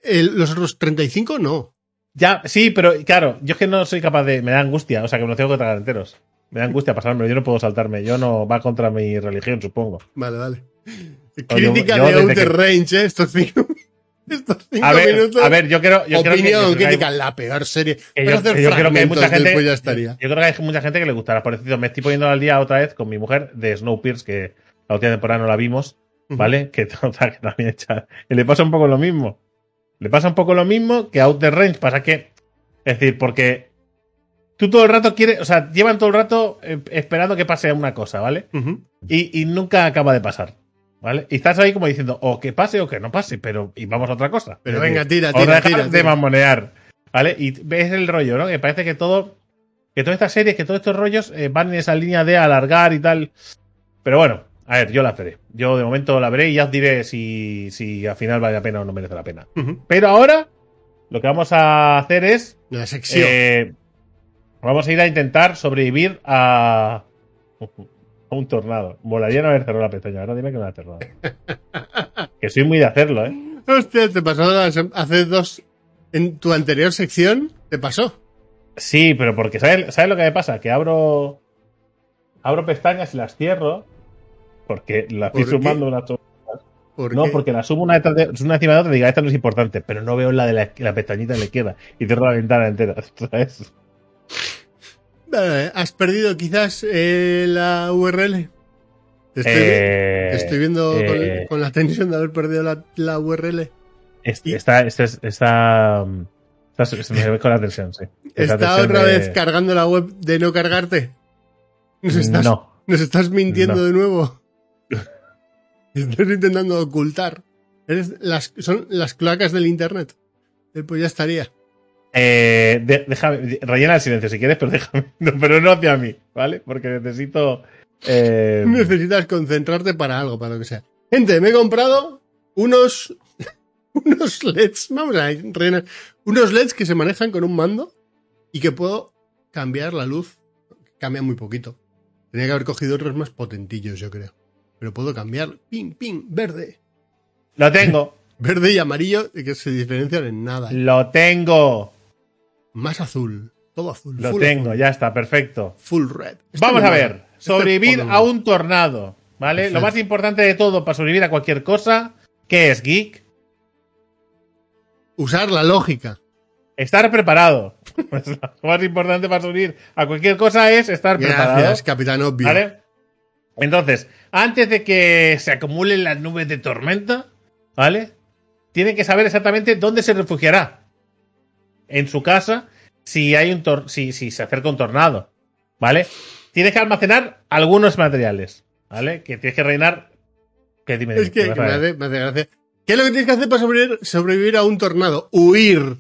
El- los otros 35 no. Ya, sí, pero claro, yo es que no soy capaz de. Me da angustia, o sea que me tengo que tragar enteros. Me da angustia pasármelo, yo no puedo saltarme. Yo no va contra mi religión, supongo. Vale, vale. Crítica yo de Outer que- Range, ¿eh? Estos cinco, [laughs] estos cinco A ver, minutos. a ver, yo creo. Yo Opinión, creo que hay- crítica, la peor serie. que yo, hacer yo creo que hay mucha gente. ya estaría. Yo creo que hay mucha gente que le gustará. Por cierto, me estoy poniendo al día otra vez con mi mujer de Snowpiercer, que la última temporada no la vimos, ¿vale? Que, [laughs] o sea, que también echa- y le pasa un poco lo mismo. Le pasa un poco lo mismo que a Outer Range. Pasa que. Es decir, porque. Tú todo el rato quieres. O sea, llevan todo el rato eh, esperando que pase una cosa, ¿vale? Y, y nunca acaba de pasar. ¿Vale? Y estás ahí como diciendo, o que pase o que no pase, pero y vamos a otra cosa. Pero Es venga, decir, tira, tira, a dejar tira, de tira. mamonear. ¿Vale? Y ves el rollo, ¿no? Que parece que todo. Que todas estas series, que todos estos rollos eh, van en esa línea de alargar y tal. Pero bueno, a ver, yo la veré. Yo de momento la veré y ya os diré si, si al final vale la pena o no merece la pena. Pero ahora, lo que vamos a hacer es. La sección. eh, vamos a ir a intentar sobrevivir a. a un tornado. Molaría no haber cerrado la pestaña. Ahora dime que no la he cerrado. [laughs] que soy muy de hacerlo, ¿eh? Hostia, te pasó hace dos. En tu anterior sección, te pasó. Sí, pero porque ¿sabes, ¿sabes lo que me pasa? Que abro abro pestañas y las cierro porque las estoy sumando una ¿Por No, qué? porque las sumo una, detrás de- una encima de otra y diga, esta no es importante, pero no veo la de la, la pestañita de la izquierda y cierro la ventana entera. [laughs] ¿sabes? Vale, ¿Has perdido quizás eh, la URL? Te estoy, Eh, estoy viendo con- eh, con, la tensión de haber perdido la, la URL. y- Está, está, está, está- se me ve con la tensión, sí. ¿Está tensión otra de- vez cargando la web de no cargarte? ¿Nos estás, No. ¿nos estás mintiendo No. de nuevo? Estás intentando ocultar. Eres las, son las cloacas del internet. Eh, Pues ya estaría. Eh, de- déjame, rellena el silencio si quieres, pero déjame. [laughs] No, pero no hacia mí, ¿vale? Porque necesito. eh, Necesitas concentrarte para algo, para lo que sea. Gente, me he comprado unos, [laughs] unos LEDs, vamos a rellenar, unos LEDs que se manejan con un mando y que puedo cambiar la luz. Cambia muy poquito. Tenía que haber cogido otros más potentillos, yo creo. Pero puedo cambiar. Ping, ping, verde. lo tengo, [laughs] Verde y amarillo, que se diferencian en nada. lo tengo, Más azul. Todo azul. lo full tengo, azul, ya está, perfecto. Full red. Este Vamos a ver, Este sobrevivir a un tornado, ¿vale? Lo más importante de todo para sobrevivir a cualquier cosa, ¿qué es, geek? Usar la lógica. Estar preparado. [laughs] lo más importante para sobrevivir a cualquier cosa es estar preparado. Gracias, Capitán Obvio. ¿Vale? Entonces, antes de que se acumulen las nubes de tormenta, ¿vale? Tiene que saber exactamente dónde se refugiará. En su casa, si hay un tor si, si se acerca un tornado. ¿Vale? Tienes que almacenar algunos materiales. ¿Vale? Que tienes que rellenar. Que dime, Es que, que me, hace, me hace gracia. ¿Qué es lo que tienes que hacer para sobrevivir, sobrevivir a un tornado? Huir.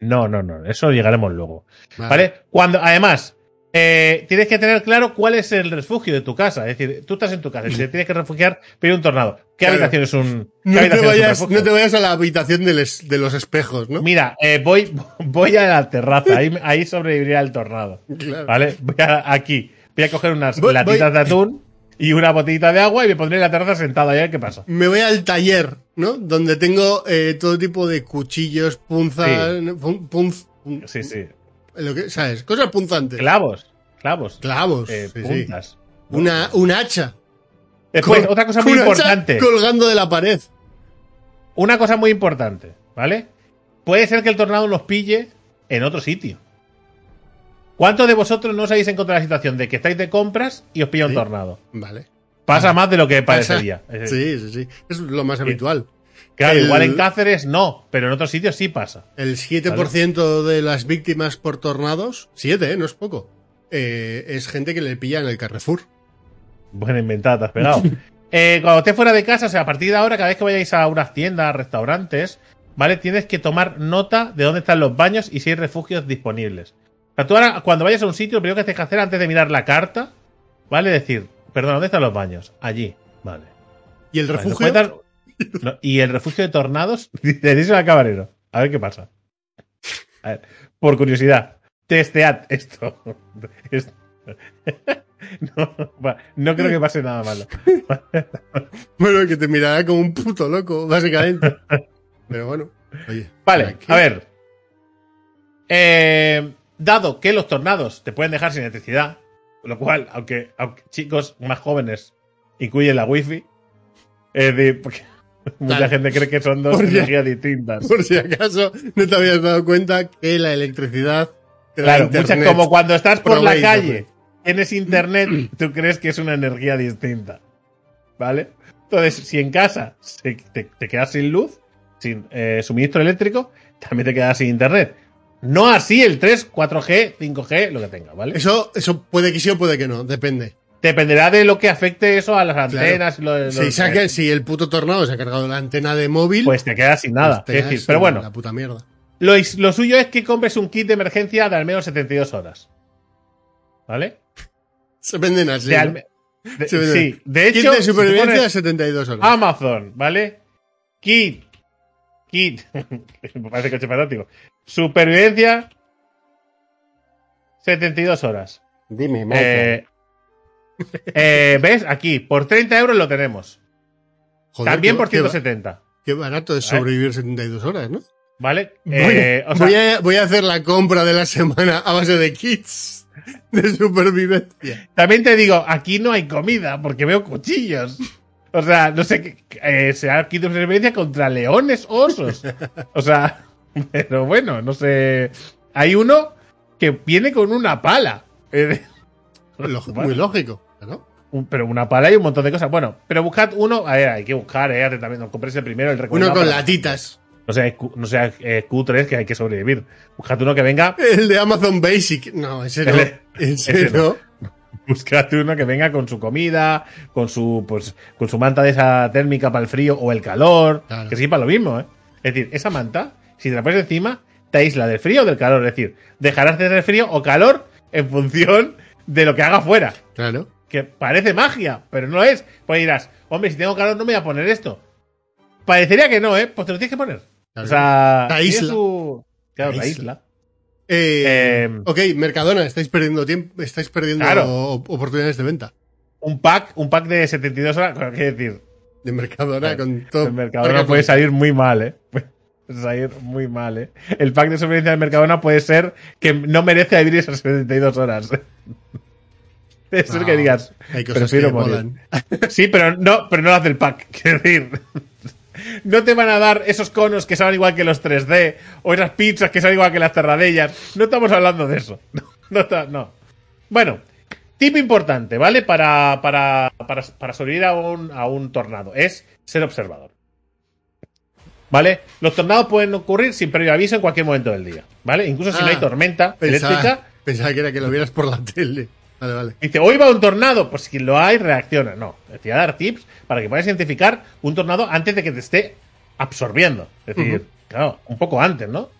No, no, no. Eso llegaremos luego. ¿Vale? Cuando, además, eh, tienes que tener claro cuál es el refugio de tu casa. Es decir, tú estás en tu casa y te [clears throat] tienes que refugiar, pero hay un tornado. ¿Qué Claro. habitación es un, No te, un vayas, refugio? no te vayas a la habitación de, les- de los espejos, ¿no? Mira, eh, voy, [laughs] voy a la terraza. Ahí, [laughs] ahí sobreviviría el tornado. Claro. ¿Vale? Voy a, aquí. Voy a coger unas Voy- latitas voy- de atún y una botellita de agua y me pondré en la terraza sentado a ver qué pasa. Me voy al taller, ¿no? Donde tengo eh, todo tipo de cuchillos, punzas. Pun- punz- pun- Sí, sí. Lo que, ¿Sabes? Cosas punzantes. Clavos. Clavos. Clavos. Eh, sí, sí. puntas. Una, un hacha. Después, Col- otra cosa muy importante. Colgando de la pared. Una cosa muy importante, ¿vale? Puede ser que el tornado nos pille en otro sitio. ¿Cuántos de vosotros no os habéis encontrado la situación de que estáis de compras y os pilla un Sí. tornado? Vale. Pasa más de lo que parecería. Sí, sí, sí. Es lo más habitual. Claro, el- igual en Cáceres no, pero en otros sitios sí pasa. El 7% de las víctimas por tornados, 7, ¿eh? No es poco. eh, es gente que le pilla en el Carrefour. Buena inventada, te has pegado. [laughs] Eh, cuando estés fuera de casa, o sea, a partir de ahora, cada vez que vayáis a unas tiendas, restaurantes, ¿vale? Tienes que tomar nota de dónde están los baños y si hay refugios disponibles. O sea, tú ahora, cuando vayas a un sitio, lo primero que tienes que hacer antes de mirar la carta, ¿vale? Decir, perdón, ¿dónde están los baños? Allí, vale. Y el Vale, ¿nos refugio. Y el refugio de tornados, [laughs] díselo al camarero. A ver qué pasa. A ver, por curiosidad, testead esto. [laughs] Es- [laughs] No, no creo que pase nada malo. Bueno, que te mirará como un puto loco, básicamente. Pero bueno, oye. Vale, a ver. Eh, dado que los tornados te pueden dejar sin electricidad, lo cual, aunque, aunque chicos más jóvenes incluyen la wifi, es decir, porque mucha gente cree que son dos energías distintas. Por si acaso no te habías dado cuenta que la electricidad. Claro, internet. muchas como cuando estás por la Probé calle, tienes internet, tú crees que es una energía distinta. ¿Vale? Entonces, si en casa te quedas sin luz, sin eh, suministro eléctrico, también te quedas sin internet. No así el 3, 4G, 5G, lo que tenga, ¿vale? Eso, eso puede que sí o puede que no, depende. Dependerá de lo que afecte eso a las antenas y lo de Si, si el puto tornado se ha cargado la antena de móvil, Pues te quedas sin nada. pues es decir, pero bueno, La puta mierda. lo, lo suyo es que compres un kit de emergencia de al menos 72 horas. ¿Vale? Se venden así. De ¿no? al me- de- Se venden. sí, de Kit hecho, de si te supervivencia pones- 72 horas. Amazon, ¿vale? Kit. Kit. [laughs] Me parece coche fantástico. Supervivencia. 72 horas. Dime, Eh, eh, ¿Ves? Aquí, por 30 euros lo tenemos. Joder, También qué- por qué ba- 170. Qué barato es sobrevivir 72 horas, ¿no? ¿Vale? Voy, Eh, o sea, voy a, voy a hacer la compra de la semana a base de kits de supervivencia. También te digo, aquí no hay comida porque veo cuchillos. O sea, no sé qué. Eh, será kit de supervivencia contra leones osos. O sea, [laughs] pero bueno, no sé. Hay uno que viene con una pala. [laughs] Eh. Muy lógico, ¿no? un- pero una pala y un montón de cosas. Bueno, pero buscad uno. A ver, hay que buscar, eh. antes También no compréis el primero, el Uno con latitas. No sea, no sea eh, Q3 que hay que sobrevivir. Buscad uno que venga. El de Amazon Basic. No, ese no. Ese- Ese ese no. Buscad uno que venga con su comida, con su pues con su manta de esa térmica para el frío o el calor, Claro. que sí para lo mismo, ¿eh? Es decir, esa manta, si te la pones encima, te aísla del frío o del calor. Es decir, dejarás de tener frío o calor en función de lo que haga afuera. Claro. Que parece magia, pero no es. Pues dirás, hombre, si tengo calor no me voy a poner esto. Parecería que no, ¿eh? Pues te lo tienes que poner. Claro. O sea, La isla. su- Claro, La la isla. isla. Eh, Eh, ok, Mercadona, estáis perdiendo tiempo, estáis perdiendo Claro. oportunidades de venta. Un pack, un pack de 72 horas, ¿qué decir? De Mercadona con todo. El Mercadona puede salir muy mal, ¿eh? [laughs] Puede salir muy mal, ¿eh? El pack de sobrevivencia del Mercadona puede ser que no merece vivir esas 72 horas. [laughs] Es No, que digas, Hay cosas prefiero que morir. [laughs] Sí, pero no, pero no las del pack. [laughs] Quiero decir, no te van a dar esos conos que saben igual que los 3D o esas pizzas que saben igual que las terradellas. No estamos hablando de eso. [laughs] No, no, no. Bueno, tip importante, ¿vale? Para, para, para, para sobrevivir a un, a un tornado es ser observador. ¿Vale? Los tornados pueden ocurrir sin previo aviso en cualquier momento del día. ¿Vale? Incluso si Ah, no hay tormenta eléctrica. Pensaba que era que lo vieras por la tele. Vale, vale. Dice, hoy va un tornado. Pues si lo hay, reacciona. No, te voy a dar tips para que puedas identificar un tornado antes de que te esté absorbiendo. Es decir, claro, un poco antes, ¿no?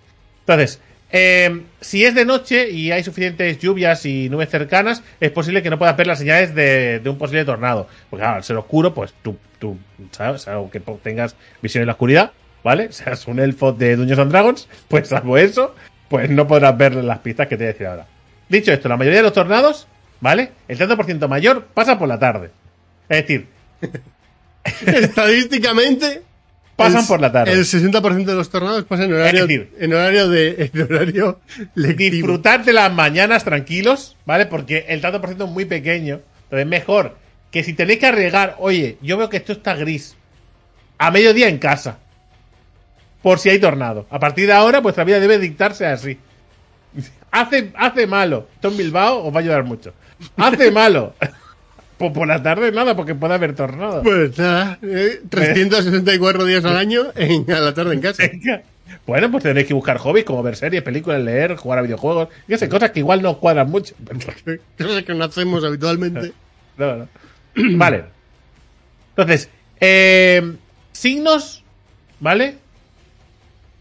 Entonces, eh, si es de noche y hay suficientes lluvias y nubes cercanas, es posible que no puedas ver las señales de, de un posible tornado. Porque claro, al ser oscuro, pues tú, tú ¿sabes? Salvo que po- tengas visión en la oscuridad, ¿vale? [laughs] Seas un elfo de Dungeons and Dragons, pues salvo eso, pues no podrás ver las pistas que te voy a decir ahora. Dicho esto, la mayoría de los tornados, ¿vale? El 30% mayor pasa por la tarde. Es decir, [laughs] Estadísticamente. Pasan el- por la tarde. El 60% de los tornados pasan en horario, Es decir, en horario de en horario lectivo. disfrutar de las mañanas tranquilos, ¿vale? Porque el tanto por ciento es muy pequeño. Entonces, mejor que si tenéis que arriesgar, oye, yo veo que esto está gris. A mediodía en casa. Por si hay tornado. A partir de ahora, vuestra vida debe dictarse así. Hace, hace malo. En Bilbao os va a ayudar mucho. Hace [laughs] malo. [laughs] Pues por la tarde nada, porque puede haber tornado. Pues nada, eh, 364 días al año en, a la tarde en casa. Bueno, pues tenéis que buscar hobbies como ver series, películas, leer, jugar a videojuegos. Yo sé, cosas que igual no cuadran mucho. [laughs] Cosas que no hacemos habitualmente. No, no. [clears throat] Vale. Entonces, eh, signos, ¿vale?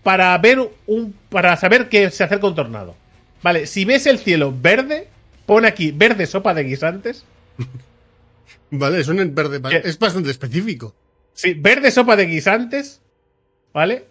Para ver un. Para saber que se acerca un tornado. Vale, si ves el cielo verde, pone aquí verde sopa de guisantes. [laughs] Vale, es un verde. ¿Qué? Es bastante específico. Sí, verde sopa de guisantes, ¿vale?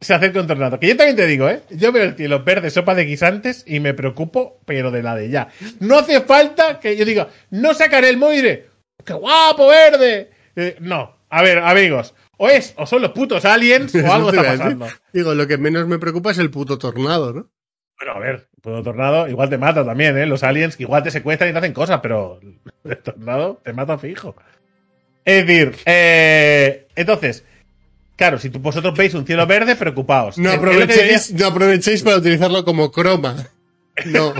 Se acerca un tornado. Que yo también te digo, ¿eh? Yo veo el cielo verde sopa de guisantes y me preocupo, pero de la de ya. No hace falta que yo diga, no sacaré el diré, ¡qué guapo verde! Eh, no. A ver, amigos. O es, o son los putos aliens, o [laughs] algo está pasando. Digo, lo que menos me preocupa es el puto tornado, ¿no? Bueno, a ver, puto tornado igual te mata también, ¿eh? Los aliens igual te secuestran y te hacen cosas, pero [laughs] el tornado te mata fijo. Es decir, eh, entonces, claro, si tú- vosotros veis un cielo verde, preocupaos. No aprovechéis, no aprovechéis para utilizarlo como croma. No.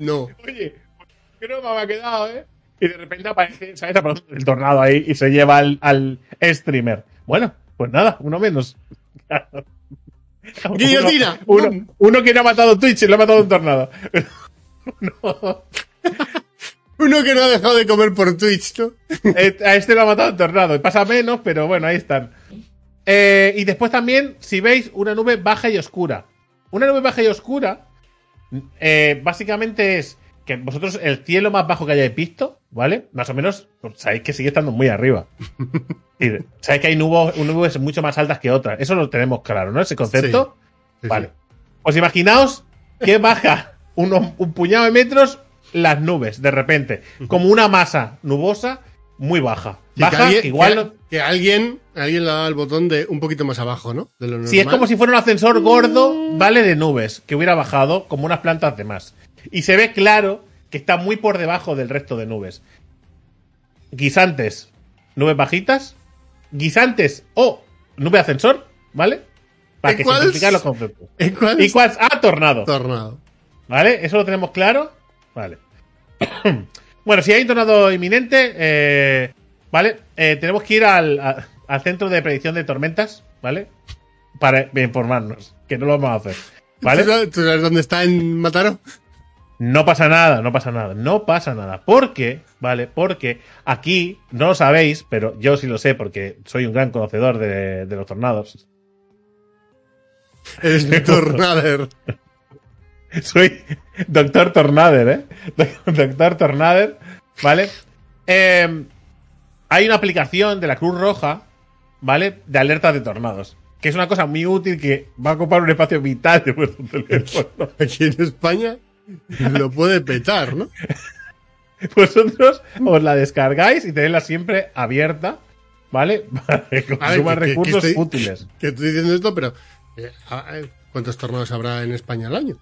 No. Oye, ¿qué no me ha quedado, eh? Y de repente aparece, ¿sabes? Aparece el tornado ahí y se lleva al, al streamer. Bueno, pues nada, uno menos. ¡Guillotina! Uno, uno, uno que no ha matado Twitch y lo ha matado un tornado. [laughs] no. Uno que no ha dejado de comer por Twitch, ¿no? A este lo ha matado el tornado. Pasa menos, pero bueno, ahí están. Eh, y después también, si veis, una nube baja y oscura. Una nube baja y oscura, eh, básicamente es que vosotros el cielo más bajo que hayáis visto, ¿vale? Más o menos, pues, sabéis que sigue estando muy arriba. [laughs] Y sabéis que hay nubes, nubes mucho más altas que otras. Eso lo tenemos claro, ¿no? Ese concepto. Sí, vale. sí. Pues imaginaos que baja unos- un puñado de metros las nubes, de repente. Como una masa nubosa muy baja. Sí, Baja, que alguien, que igual que- no- que alguien, alguien le da el botón de un poquito más abajo, ¿no? De lo normal. Si es como si fuera un ascensor gordo, ¿vale? De nubes, que hubiera bajado como unas plantas de más. Y se ve claro que está muy por debajo del resto de nubes. Guisantes, nubes bajitas. Guisantes o nube ascensor, ¿vale? Para ¿En que cuál? simplificar los conceptos. ¿En cuál ¿Y cuál? Ah, tornado. tornado? ¿Vale? ¿Eso lo tenemos claro? Vale. [clears throat] bueno, si hay un tornado inminente, eh, ¿vale? Eh, tenemos que ir al, a- al centro de predicción de tormentas, ¿vale? Para informarnos, que no lo vamos a hacer. ¿Tú ¿Vale? tú sabes dónde está en Mataro? No pasa nada, no pasa nada, no pasa nada. Porque, ¿vale? Porque aquí, no lo sabéis, pero yo sí lo sé porque soy un gran conocedor de, de los tornados. Eres [laughs] Tornader. Soy Doctor Tornader, ¿eh? [laughs] Doctor Tornader, ¿vale? Eh, hay una aplicación de la Cruz Roja, ¿vale? De alertas de tornados. Que es una cosa muy útil que va a ocupar un espacio vital de vuestro teléfono. [laughs] Aquí en España [laughs] lo puede petar, ¿no? [laughs] Vosotros os la descargáis y tenéisla siempre abierta, ¿vale? [laughs] Para que A ver, consuma que- que- que recursos estoy- útiles. Que estoy diciendo esto, pero eh, a- ¿cuántos tornados habrá en España al año?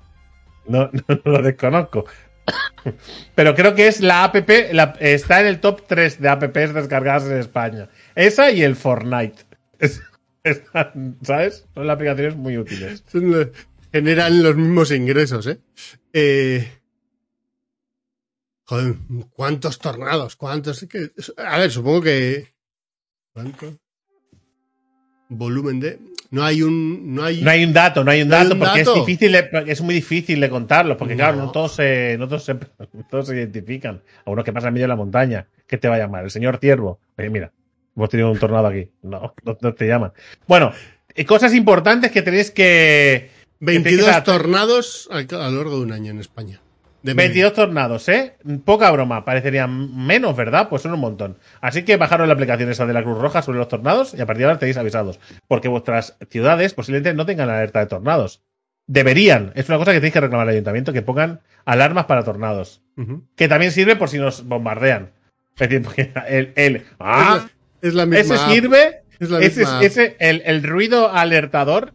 No, no, lo desconozco. Pero creo que es la app, la- está en el top 3 de apps descargadas en España. Esa y el Fortnite. Es- están, ¿Sabes? Son las aplicaciones muy útiles. Generan los mismos ingresos, ¿eh? Eh, Joder, ¿cuántos tornados? ¿Cuántos? Que- A ver, supongo que. ¿Cuánto? Volumen de. No hay un. No hay. No hay un dato, no hay un No hay dato un porque dato. es difícil, es muy difícil de contarlos, porque claro, No. todos se, no todos se, [laughs] no todos se identifican. A uno que pasa en medio de la montaña, ¿qué te va a llamar? El señor Ciervo. Oye, mira, hemos tenido un tornado aquí. No, no, no te llaman. Bueno, eh, cosas importantes que tenéis que. Que tenéis que 22 tratar. tornados a lo largo de un año en España. De media. 22 tornados, ¿eh? Poca broma, parecerían menos, ¿verdad? Pues son un montón. Así que bajaros la aplicación esa de la Cruz Roja sobre los tornados y a partir de ahora tenéis avisados. Porque vuestras ciudades posiblemente no tengan alerta de tornados. Deberían. Es una cosa que tenéis que reclamar al ayuntamiento, que pongan alarmas para tornados. Que también sirve por si nos bombardean. Es decir, porque el... el ¡Ah! Es la misma. Ese sirve Es la ese, misma. ese- el, el ruido alertador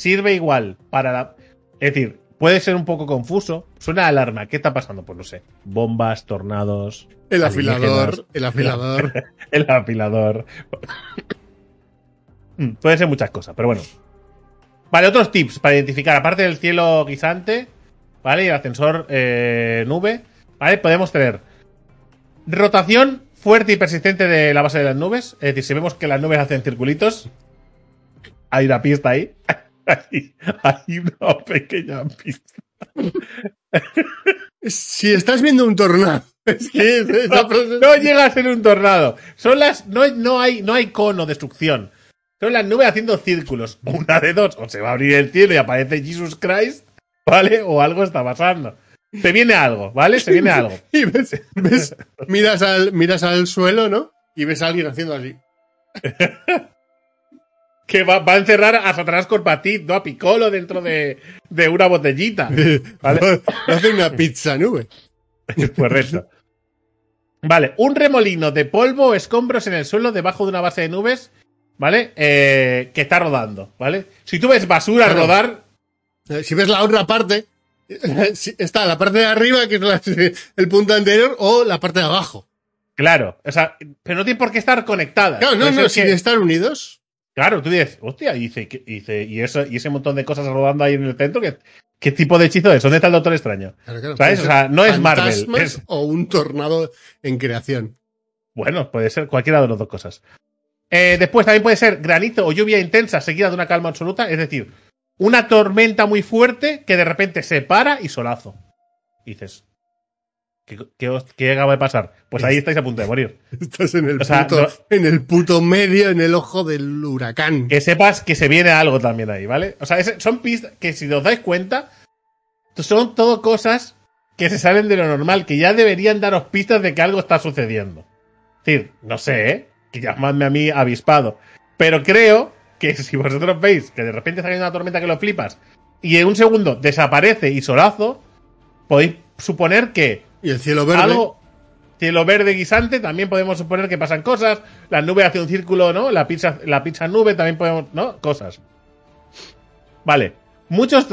sirve igual para la. Es decir, puede ser un poco confuso. Suena alarma. ¿Qué está pasando? Pues no sé. Bombas, tornados. El afilador. El [laughs] afilador. [laughs] El apilador. [coughs] Mm, Puede ser muchas cosas, pero bueno. Vale, otros tips para identificar. Aparte del cielo guisante, ¿vale? Y el ascensor eh, nube, ¿vale? Podemos tener rotación fuerte y persistente de la base de las nubes. Es decir, si vemos que las nubes hacen circulitos, hay una pista ahí. Hay, hay una pequeña pista. [laughs] si estás viendo un tornado. [laughs] Es que esa No, frase- no llega a ser un tornado. Son las. No, no, hay, no hay cono de destrucción. Son las nubes haciendo círculos. Una de dos. O se va a abrir el cielo y aparece Jesus Christ. ¿Vale? O algo está pasando. Se viene algo, ¿vale? Se viene algo. [laughs] Y ves, ves- miras, al, miras al suelo, ¿no? Y ves a alguien haciendo así. Que va, va a encerrar a Satanás Corpatit, ¿no? A Piccolo dentro de, de una botellita. [laughs] ¿Vale? Hace una pizza nube. Correcto. Vale, un remolino de polvo o escombros en el suelo debajo de una base de nubes, ¿vale? Eh, que está rodando, ¿vale? Si tú ves basura Claro. rodar, Eh, Si ves la otra parte, eh, está la parte de arriba, que es la- el punto anterior, o la parte de abajo. claro, o sea, pero no tiene por qué estar conectada. Claro, no, Puede no, ser sin que- estar unidos. Claro, tú dices, hostia, y dice, y, dice, y, eso, y ese montón de cosas rodando ahí en el centro, ¿qué, qué tipo de hechizo es? ¿Dónde está el Doctor Extraño? Claro, claro. ¿Sabes? O sea, no es Marvel, es- O un tornado en creación. Bueno, puede ser cualquiera de las dos cosas. Eh, después también puede ser granizo o lluvia intensa seguida de una calma absoluta, es decir, una tormenta muy fuerte que de repente se para y solazo. Y dices, ¿qué, qué, qué acaba de pasar? Pues ahí estáis a punto de morir. [laughs] Estás en el, O sea, puto, no- en el puto medio, en el ojo del huracán. Que sepas que se viene algo también ahí, ¿vale? O sea, es- son pistas que si os dais cuenta, son todo cosas que se salen de lo normal, que ya deberían daros pistas de que algo está sucediendo. Es decir, no sé, ¿eh? Que llamadme a mí avispado. Pero creo que [laughs] si vosotros veis que de repente cayendo una tormenta que lo flipas y en un segundo desaparece y solazo, podéis suponer que Y el cielo verde. algo cielo verde guisante también podemos suponer que pasan cosas. La nube hace un círculo no la pizza la pizza nube también podemos no cosas. Vale. Muchos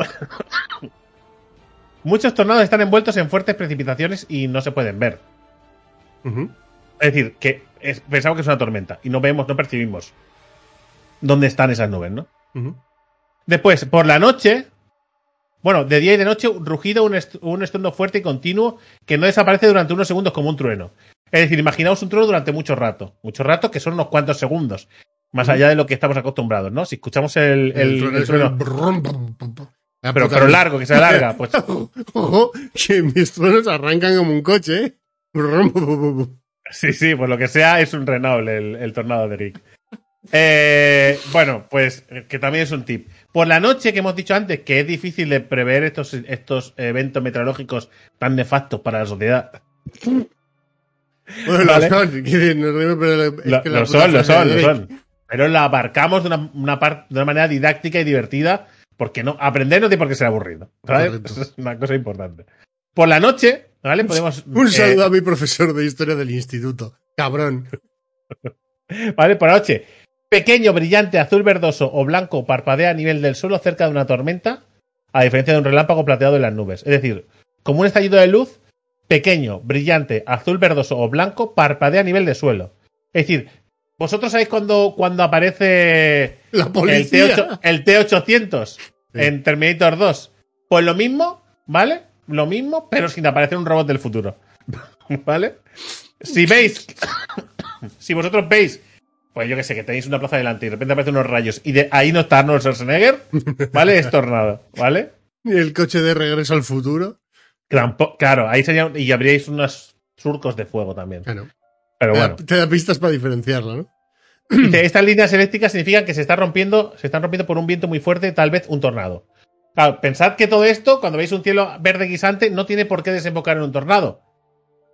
[laughs] muchos tornados están envueltos en fuertes precipitaciones y no se pueden ver. Es decir que es- pensamos que es una tormenta y no vemos no percibimos dónde están esas nubes no. Después, por la noche, bueno, de día y de noche, rugido, un, est- un estruendo fuerte y continuo que no desaparece durante unos segundos como un trueno. Es decir, imaginaos un trueno durante mucho rato. Mucho rato, que son unos cuantos segundos. Más allá de lo que estamos acostumbrados, ¿no? Si escuchamos el, el- El trueno el es trueno, el brum, brum, brum, brum. La pero, largo, que se alarga, pues [laughs] Ojo, que mis truenos arrancan como un coche, ¿eh? Sí, sí, pues lo que sea es un Renault el, el tornado de Rick. Eh, bueno, pues que también es un tip. Por la noche, que hemos dicho antes, que es difícil de prever estos, estos eventos meteorológicos tan nefastos para la sociedad. Bueno, Vale. lo son. Lo, son, lo son, de lo son. Pero la abarcamos de una, una par- de una manera didáctica y divertida, porque no, aprender no tiene por qué ser aburrido. ¿vale? Es una cosa importante. Por la noche, ¿vale? Podemos. [laughs] Un eh, saludo a mi profesor de historia del instituto. Cabrón. [laughs] ¿Vale? Por la noche. Pequeño, brillante, azul verdoso o blanco parpadea a nivel del suelo cerca de una tormenta, a diferencia de un relámpago plateado en las nubes. Es decir, como un estallido de luz, pequeño, brillante, azul verdoso o blanco parpadea a nivel de suelo. Es decir, vosotros sabéis cuando, cuando aparece La el, policía. T8, el T800 en Terminator 2. Pues lo mismo, ¿vale? Lo mismo, pero sin aparecer un robot del futuro. [laughs] ¿Vale? Si [laughs] veis, [coughs] si vosotros veis, pues yo que sé, que tenéis una plaza delante y de repente aparecen unos rayos y de ahí no está Arnold Schwarzenegger, ¿vale? Es tornado, ¿vale? [laughs] Y el coche de regreso al futuro. Claro, ahí sería, y habríais unos surcos de fuego también. Claro. Pero bueno. te da pistas para diferenciarlo, ¿no? [clears throat] Dice, estas líneas eléctricas significan que se está rompiendo, se están rompiendo por un viento muy fuerte, tal vez un tornado. Claro, pensad que todo esto, cuando veis un cielo verde guisante, no tiene por qué desembocar en un tornado.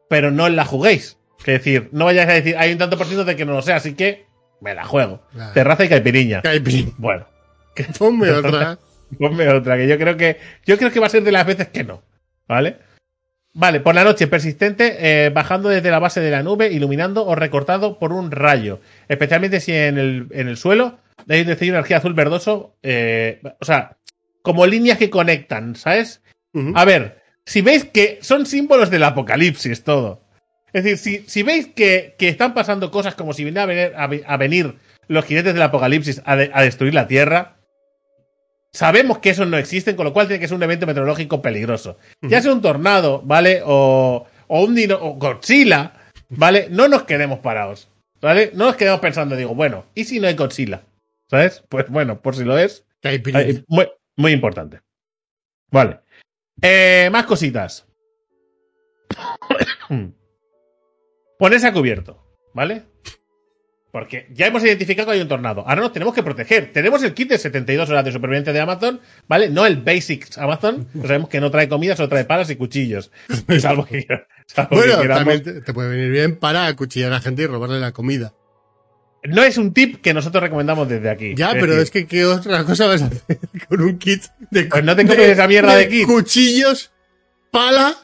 Pero no la juguéis. Es decir, no vayáis a decir, hay un tanto por ciento de que no lo sé, así que me la juego. Claro. Terraza y caipiriña. Caipín. Bueno, Ponme [laughs] otra. ponme otra, que yo creo que. Yo creo que va a ser de las veces que no. ¿Vale? Vale, por la noche, persistente, eh, bajando desde la base de la nube, iluminando o recortado por un rayo. Especialmente si en el, en el suelo hay un destello de energía azul verdoso. eh, o sea, como líneas que conectan, ¿sabes? A ver, si veis que son símbolos del apocalipsis todo. Es decir, si, si veis que, que están pasando cosas como si vinieran a venir, a, vi- a venir los jinetes del apocalipsis a, de- a destruir la Tierra, sabemos que esos no existen, con lo cual tiene que ser un evento meteorológico peligroso. Ya sea un tornado, ¿vale? O, o un dino, o Godzilla, ¿vale? No nos quedemos parados, ¿vale? No nos quedemos pensando, digo, bueno, ¿y si no hay Godzilla? ¿Sabes? Pues bueno, por si lo es, Muy, muy importante. Vale. Eh, más cositas. [coughs] [coughs] Ponerse a cubierto, ¿vale? Porque ya hemos identificado que hay un tornado. Ahora nos tenemos que proteger. Tenemos el kit de 72 horas de supervivencia de Amazon, ¿vale? No el Basics Amazon. sabemos que no trae comida, solo trae palas y cuchillos. [laughs] Salvo que, salvo Bueno, también te, te puede venir bien para acuchillar a la gente y robarle la comida. No es un tip que nosotros recomendamos desde aquí. Ya, Es pero decir, es que ¿qué otra cosa vas a hacer [laughs] con un kit de Pues no te compres esa mierda de kit. Cuchillos, pala.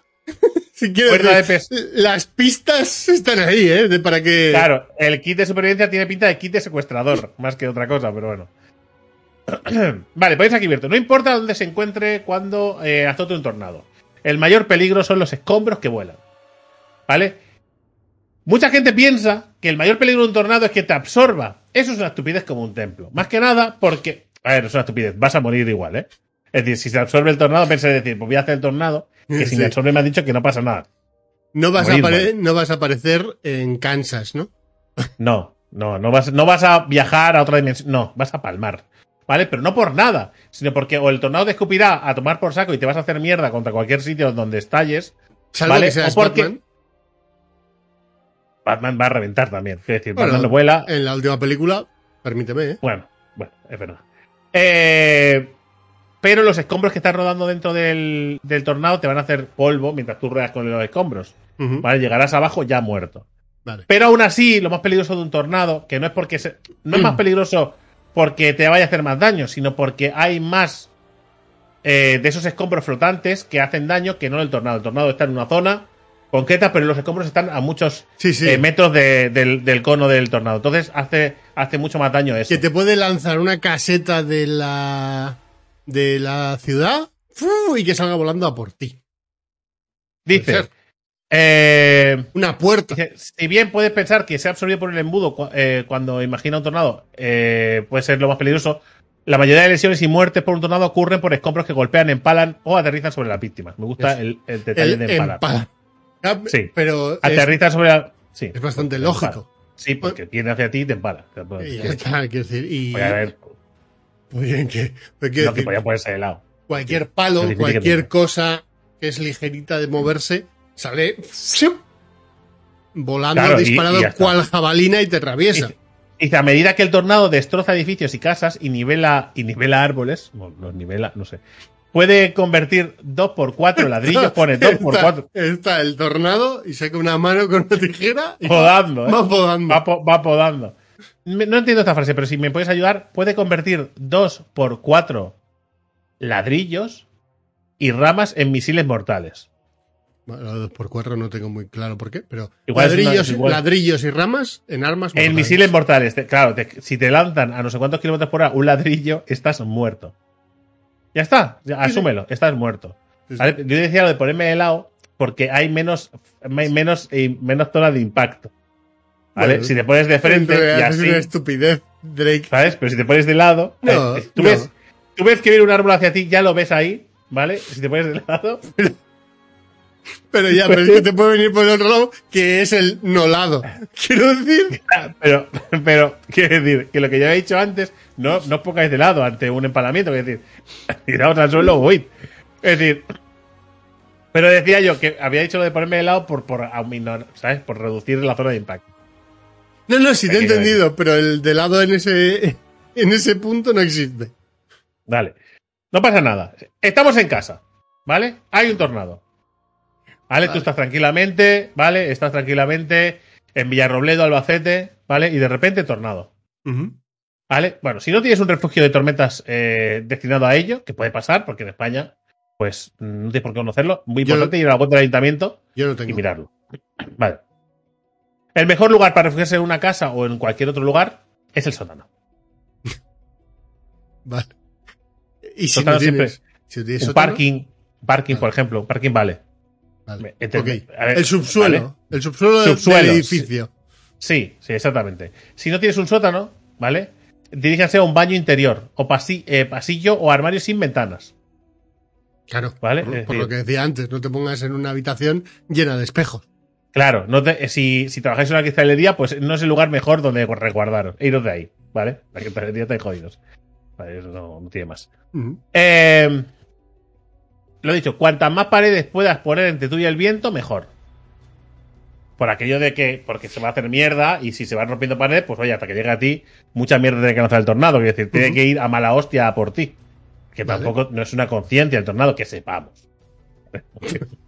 Si quieres de las pistas están ahí, ¿eh? De para que Claro, el kit de supervivencia tiene pinta de kit de secuestrador, [laughs] más que otra cosa, pero bueno. [clears throat] vale, ponéis aquí abierto. No importa dónde se encuentre cuando eh, azote un tornado. El mayor peligro son los escombros que vuelan. ¿Vale? Mucha gente piensa que el mayor peligro de un tornado es que te absorba. Eso es una estupidez como un templo. Más que nada porque. A ver, es una estupidez. Vas a morir igual, ¿eh? Es decir, si se absorbe el tornado, pensé decir, pues voy a hacer el tornado. Que [laughs] si Sí. me absorbe me han dicho que no pasa nada. no vas, a morir, no vas a aparecer en Kansas, ¿no? [laughs] No, no, no vas, no vas a viajar a otra dimensión. No, vas a palmar. ¿Vale? Pero no por nada, sino porque o el tornado te escupirá a tomar por saco y te vas a hacer mierda contra cualquier sitio donde estalles. Salvo Vale, que seas o porque- Batman. Batman va a reventar también. Es decir, Bueno, Batman no vuela. En la última película, permíteme, ¿eh? Bueno, bueno, es verdad. Eh, pero los escombros que están rodando dentro del, del tornado te van a hacer polvo mientras tú ruedas con los escombros. ¿Vale? Llegarás abajo ya muerto. Vale. Pero aún así, lo más peligroso de un tornado, que no es porque se- no es más [clears throat] peligroso porque te vaya a hacer más daño, sino porque hay más eh, de esos escombros flotantes que hacen daño que no el tornado. El tornado está en una zona concreta, pero los escombros están a muchos Sí, sí. eh, metros de- del, del cono del tornado. Entonces hace, hace mucho más daño eso. que te puede lanzar una caseta de la de la ciudad y que salga volando a por ti. Dice, eh, Una puerta. Dice, Si bien puedes pensar que se ha absorbido por el embudo cu- eh, cuando imagina un tornado, eh, puede ser lo más peligroso. La mayoría de lesiones y muertes por un tornado ocurren por escombros que golpean, empalan o aterrizan sobre las víctimas. Me gusta el, el detalle El de empalar. empala. Ah, Sí. Pero Aterrizan sobre la. Sí, es bastante te lógico. empala. Sí, porque viene hacia ti y te empala. Pues, Y ya que- está, quiero decir, y Voy a ver. Muy bien que, pues No, que podía ponerse de lado. cualquier palo, que cualquier cosa que es ligerita de moverse, sale volando Claro, y- disparado y cual jabalina y te atraviesa. Dice, a medida que el tornado destroza edificios y casas y nivela, y nivela árboles, los nivela, no sé, puede convertir 2 por 4 [laughs] ladrillos, pone 2 por Está- 4 Está el tornado y saca una mano con una tijera y podando, ¿eh? va podando. Va, po- va podando. No entiendo esta frase, pero si me puedes ayudar, puede convertir 2 por 4 ladrillos y ramas en misiles mortales. Bueno, dos por cuatro no tengo muy claro por qué, pero Igual una ladrillos, ladrillos y ramas en armas. En mortales. misiles mortales, te- claro, te- si te lanzan a no sé cuántos kilómetros por hora un ladrillo, estás muerto. Ya está, ya, asúmelo, estás muerto. Yo decía lo de ponerme de lado porque hay menos, hay menos, eh, menos zona de impacto. ¿Vale? Bueno, si te pones de frente y así, una estupidez, Drake. ¿sabes? Pero si te pones de lado, No, eh, tú, no. Ves, tú ves que viene un árbol hacia ti, ya lo ves ahí, ¿vale? Si te pones de lado, Pero ya, pero es que te puede venir por el otro lado, que es el no lado. Quiero decir, [laughs] pero, pero, quiero decir, que lo que ya he dicho antes, no, no os pongáis de lado ante un empalamiento, es decir, [laughs] tiraos al suelo o huid. Es decir, pero decía yo que había dicho lo de ponerme de lado por, por, ¿sabes? Por reducir la zona de impacto. No, no, sí te he entendido, pero el de lado en ese, [laughs] en ese punto no existe. Vale. No pasa nada. Estamos en casa, ¿vale? Hay un tornado. ¿Vale? Tú estás tranquilamente, ¿vale? Estás tranquilamente en Villarrobledo, Albacete, ¿vale? Y de repente tornado. ¿Vale? Bueno, si no tienes un refugio de tormentas eh, destinado a ello, que puede pasar, porque en España, pues no tienes por qué conocerlo. Muy importante ir a la web del ayuntamiento Yo y mirarlo. Vale. El mejor lugar para refugiarse en una casa o en cualquier otro lugar es el sótano. [laughs] Vale. Y si Sótano no tienes, siempre- si no tienes Un sótano, parking, parking, por Vale. ejemplo, parking vale. vale. Ver, El subsuelo. ¿vale? El subsuelo, del- Subsuelo, del edificio. Sí, sí, exactamente. Si no tienes un sótano, ¿vale? Diríjanse a un baño interior, o eh, pasillo o armario sin ventanas. Claro. Vale, Por, por decir- lo que decía antes, no te pongas en una habitación llena de espejos. Claro, no te- si, si trabajáis en una cristalería, pues no es el lugar mejor donde resguardaros. E iros de ahí, ¿vale? La cristalería estáis jodidos. Vale, eso no, no tiene más. Ujú. Eh, lo dicho, cuantas más paredes puedas poner entre tú y el viento, mejor. Por aquello de que, porque se va a hacer mierda y si se van rompiendo paredes, pues oye, hasta que llegue a ti, mucha mierda tiene que lanzar el tornado. Es decir, tiene que ir a mala hostia a por ti. Que Vale. tampoco no es una conciencia el tornado, que sepamos. [laughs] [laughs]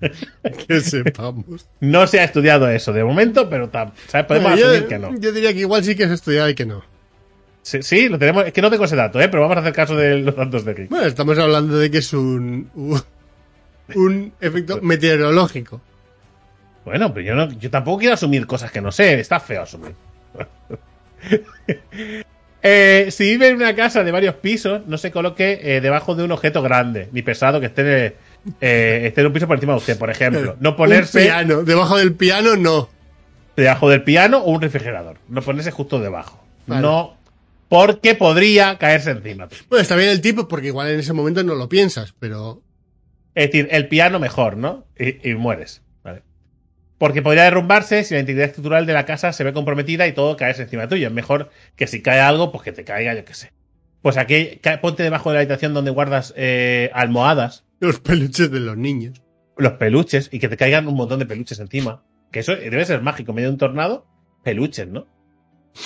[laughs] Que sepamos. No se ha estudiado eso de momento, pero podemos Bueno, asumir yo, que no. yo diría que igual sí que has estudiado y que no. Sí, sí, lo tenemos. Es que no tengo ese dato, ¿eh? Pero vamos a hacer caso de los datos de Rick. Bueno, estamos hablando de que es un, un, un efecto meteorológico. Bueno, pero yo, no, yo tampoco quiero asumir cosas que no sé. Está feo asumir. [laughs] Eh, si vive en una casa de varios pisos, no se coloque eh, debajo de un objeto grande ni pesado que esté, eh, esté en un piso por encima de usted, por ejemplo. [laughs] No Un ponerse piano. Debajo del piano, no. debajo del piano o un refrigerador. No ponerse justo debajo. Vale. No, porque podría caerse encima. Bueno, está bien el tipo porque igual en ese momento no lo piensas, pero Es decir, el piano mejor, ¿no? Y, y mueres. ¿vale? Porque podría derrumbarse si la integridad estructural de la casa se ve comprometida y todo caerse encima tuyo. Es mejor que si cae algo, pues que te caiga, yo qué sé. Pues aquí, ponte debajo de la habitación donde guardas eh, almohadas, los peluches de los niños. los peluches, y que te caigan un montón de peluches encima. Que eso debe ser mágico. Medio de un tornado, peluches, ¿no?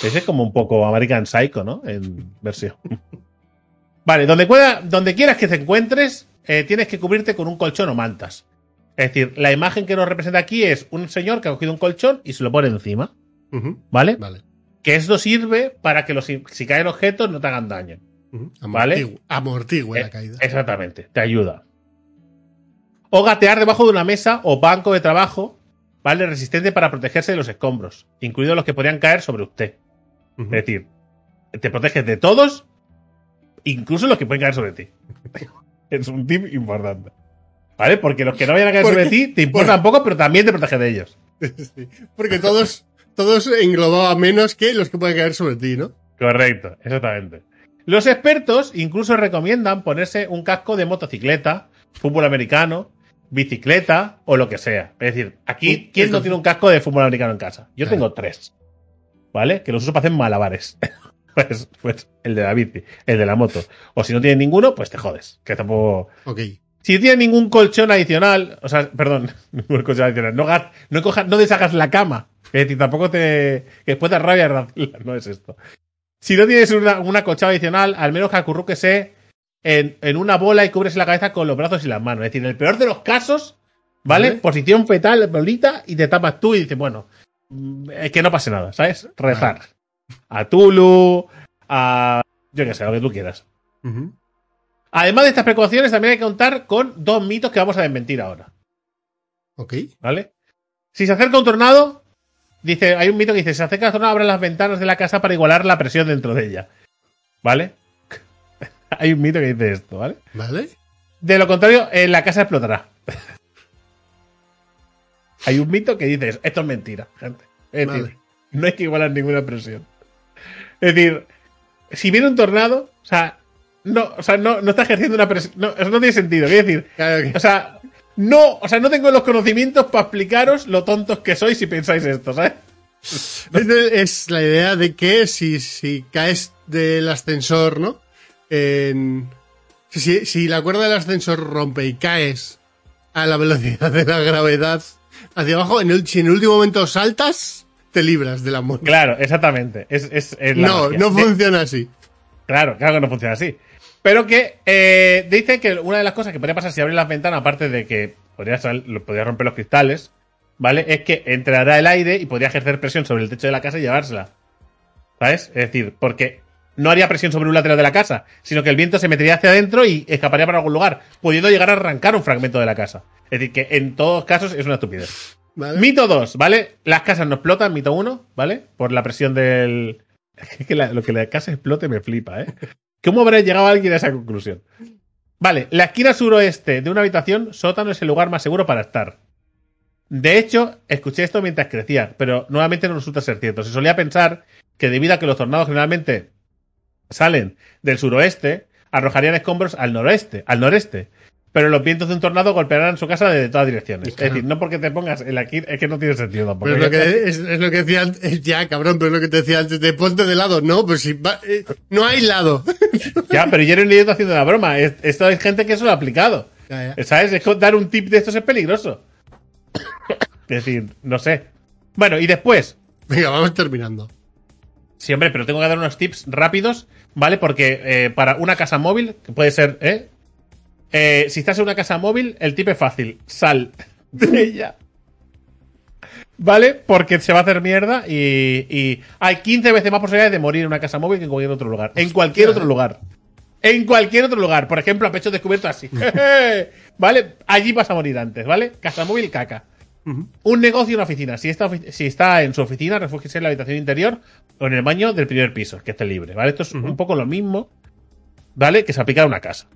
Ese es como un poco American Psycho, ¿no? En versión. [laughs] Vale, donde, pueda, donde quieras que te encuentres, eh, tienes que cubrirte con un colchón o mantas. Es decir, la imagen que nos representa aquí es un señor que ha cogido un colchón y se lo pone encima, ¿vale? Vale. Que esto sirve para que los, si caen objetos no te hagan daño. Ujú, Vale. amortigu- Amortigue la Eh, caída. Exactamente, te ayuda. O gatear debajo de una mesa o banco de trabajo, ¿vale? Resistente para protegerse de los escombros, incluidos los que podrían caer sobre usted. Es decir, te proteges de todos, incluso los que pueden caer sobre ti. [laughs] es un tip importante. ¿Vale? Porque los que no vayan a caer Porque- sobre ti te importan poco, pero también te proteges de ellos. [laughs] Sí, Porque todos, todos englobaban menos que los que pueden caer sobre ti, ¿no? Correcto, exactamente. Los expertos incluso recomiendan ponerse un casco de motocicleta, fútbol americano, bicicleta o lo que sea. Es decir, aquí, ¿quién no tiene un casco de fútbol americano en casa? Yo tengo tres. ¿Vale? Que los uso para hacer malabares. [laughs] pues, pues el de la bici, el de la moto. O si no tienes ninguno, pues te jodes. Que tampoco. Ok. Si no tienes ningún colchón adicional, o sea, perdón, [laughs] ningún colchón adicional, no, cojas, no deshagas la cama Es decir, tampoco te. que después de rabia, [laughs] no es esto. Si no tienes una, una colchada adicional, al menos que acurrúquese en, en una bola y cubres la cabeza con los brazos y las manos. Es decir, en el peor de los casos, ¿vale? Vale. Posición fetal, bolita, y te tapas tú y dices, bueno, mm, es que no pase nada, ¿sabes? Rezar. A Tulu, a. yo qué sé, lo que tú quieras. Además de estas precauciones, también hay que contar con dos mitos que vamos a desmentir ahora, Ok. ¿vale? Si se acerca un tornado, dice, hay un mito que dice, si se acerca un tornado, abre las ventanas de la casa para igualar la presión dentro de ella, ¿vale? [laughs] hay un mito que dice esto, ¿vale? Vale. De lo contrario, eh, la casa explotará. [laughs] hay un mito que dice eso. Esto es mentira, gente. Es decir, no hay que igualar ninguna presión. Es decir, si viene un tornado, o sea, no, o sea, no, no está ejerciendo una presión. No, eso no tiene sentido. Quiero decir, Claro que- o sea, no, o sea, no tengo los conocimientos para explicaros lo tontos que sois si pensáis esto, ¿sabes? [laughs] Es la idea de que si, si caes del ascensor, ¿no? En, si, la cuerda del ascensor rompe y caes a la velocidad de la gravedad hacia abajo, en el, si en el último momento saltas, te libras de la muerte. Claro, exactamente. Es, es, es la No, magia. no De- funciona así. Claro, claro que no funciona así. Pero que eh, dice que una de las cosas que podría pasar si abres las ventanas, aparte de que podría, sal- lo- podría romper los cristales, ¿vale? Es que entrará el aire y podría ejercer presión sobre el techo de la casa y llevársela. ¿Sabes? Es decir, porque no haría presión sobre un lateral de la casa, sino que el viento se metería hacia adentro y escaparía para algún lugar, pudiendo llegar a arrancar un fragmento de la casa. Es decir, que en todos casos es una estupidez. ¿vale? Mito 2, ¿vale? Las casas no explotan, mito 1, ¿vale? Por la presión del. [laughs] Es que la- lo que la casa explote me flipa, ¿eh? ¿Cómo habrá llegado alguien a esa conclusión? Vale, la esquina suroeste de una habitación, sótano es el lugar más seguro para estar. De hecho, escuché esto mientras crecía, pero nuevamente no resulta ser cierto. Se solía pensar que debido a que los tornados generalmente salen del suroeste, arrojarían escombros al noroeste, al noreste. Pero los vientos de un tornado golpearán su casa desde todas direcciones. Claro. Es decir, no porque te pongas la esquina, es que no tiene sentido tampoco. Pero es lo que, es, es lo que decía antes, ya cabrón, pero es lo que te decía antes, de ponte de lado. No, pues si va- eh, no hay lado. [laughs] Ya, pero yo era un idiota haciendo una broma. Es- Esto hay gente que eso lo ha aplicado. Ya, ya. ¿Sabes? Es que dar un tip de estos es peligroso. Es decir, no sé. Bueno, y después, Venga, vamos terminando. Sí, hombre, pero tengo que dar unos tips rápidos, ¿vale? Porque eh, para una casa móvil, que puede ser, ¿eh? Eh, Si estás en una casa móvil, el tip es fácil. Sal [laughs] de ella. ¿Vale? Porque se va a hacer mierda y, y hay 15 veces más posibilidades de morir en una casa móvil que en cualquier otro lugar. En cualquier otro lugar. En cualquier otro lugar. Por ejemplo, a pecho descubierto así. [laughs] [laughs] ¿Vale? Allí vas a morir antes, ¿vale? Casa móvil, caca. Un negocio y una oficina. Si está, si está en su oficina, refúgiese en la habitación interior o en el baño del primer piso, que esté libre, ¿vale? Esto es un poco lo mismo, ¿vale? Que se aplica a una casa.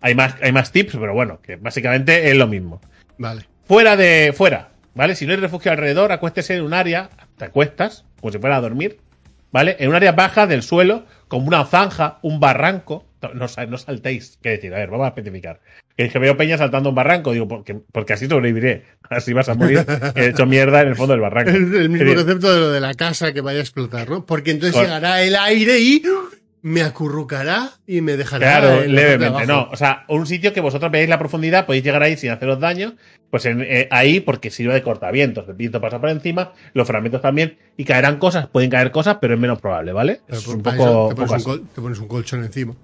Hay más, hay más tips, pero bueno, que básicamente es lo mismo. Vale. Fuera de. Fuera, ¿vale? Si no hay refugio alrededor, acuéstese en un área, te acuestas, como si fuera a dormir, ¿vale? En un área baja del suelo, como una zanja, un barranco. No, no saltéis, qué decir, a ver, vamos a especificar. Que dije, veo peña saltando un barranco, digo, porque, porque así sobreviviré. [laughs] Así vas a morir he hecho mierda en el fondo del barranco. Es el mismo concepto de lo de la casa que vaya a explotar, ¿no? Porque entonces llegará el aire y me acurrucará y me dejará. Claro, levemente, no. O sea, un sitio que vosotros veáis la profundidad, podéis llegar ahí sin haceros daño, pues en- eh, ahí porque sirve de cortavientos. El viento pasa por encima, los fragmentos también, y caerán cosas, pueden caer cosas, pero es menos probable, ¿vale? Pero es un poco, eso te, poco pones un así. col- te pones un colchón encima.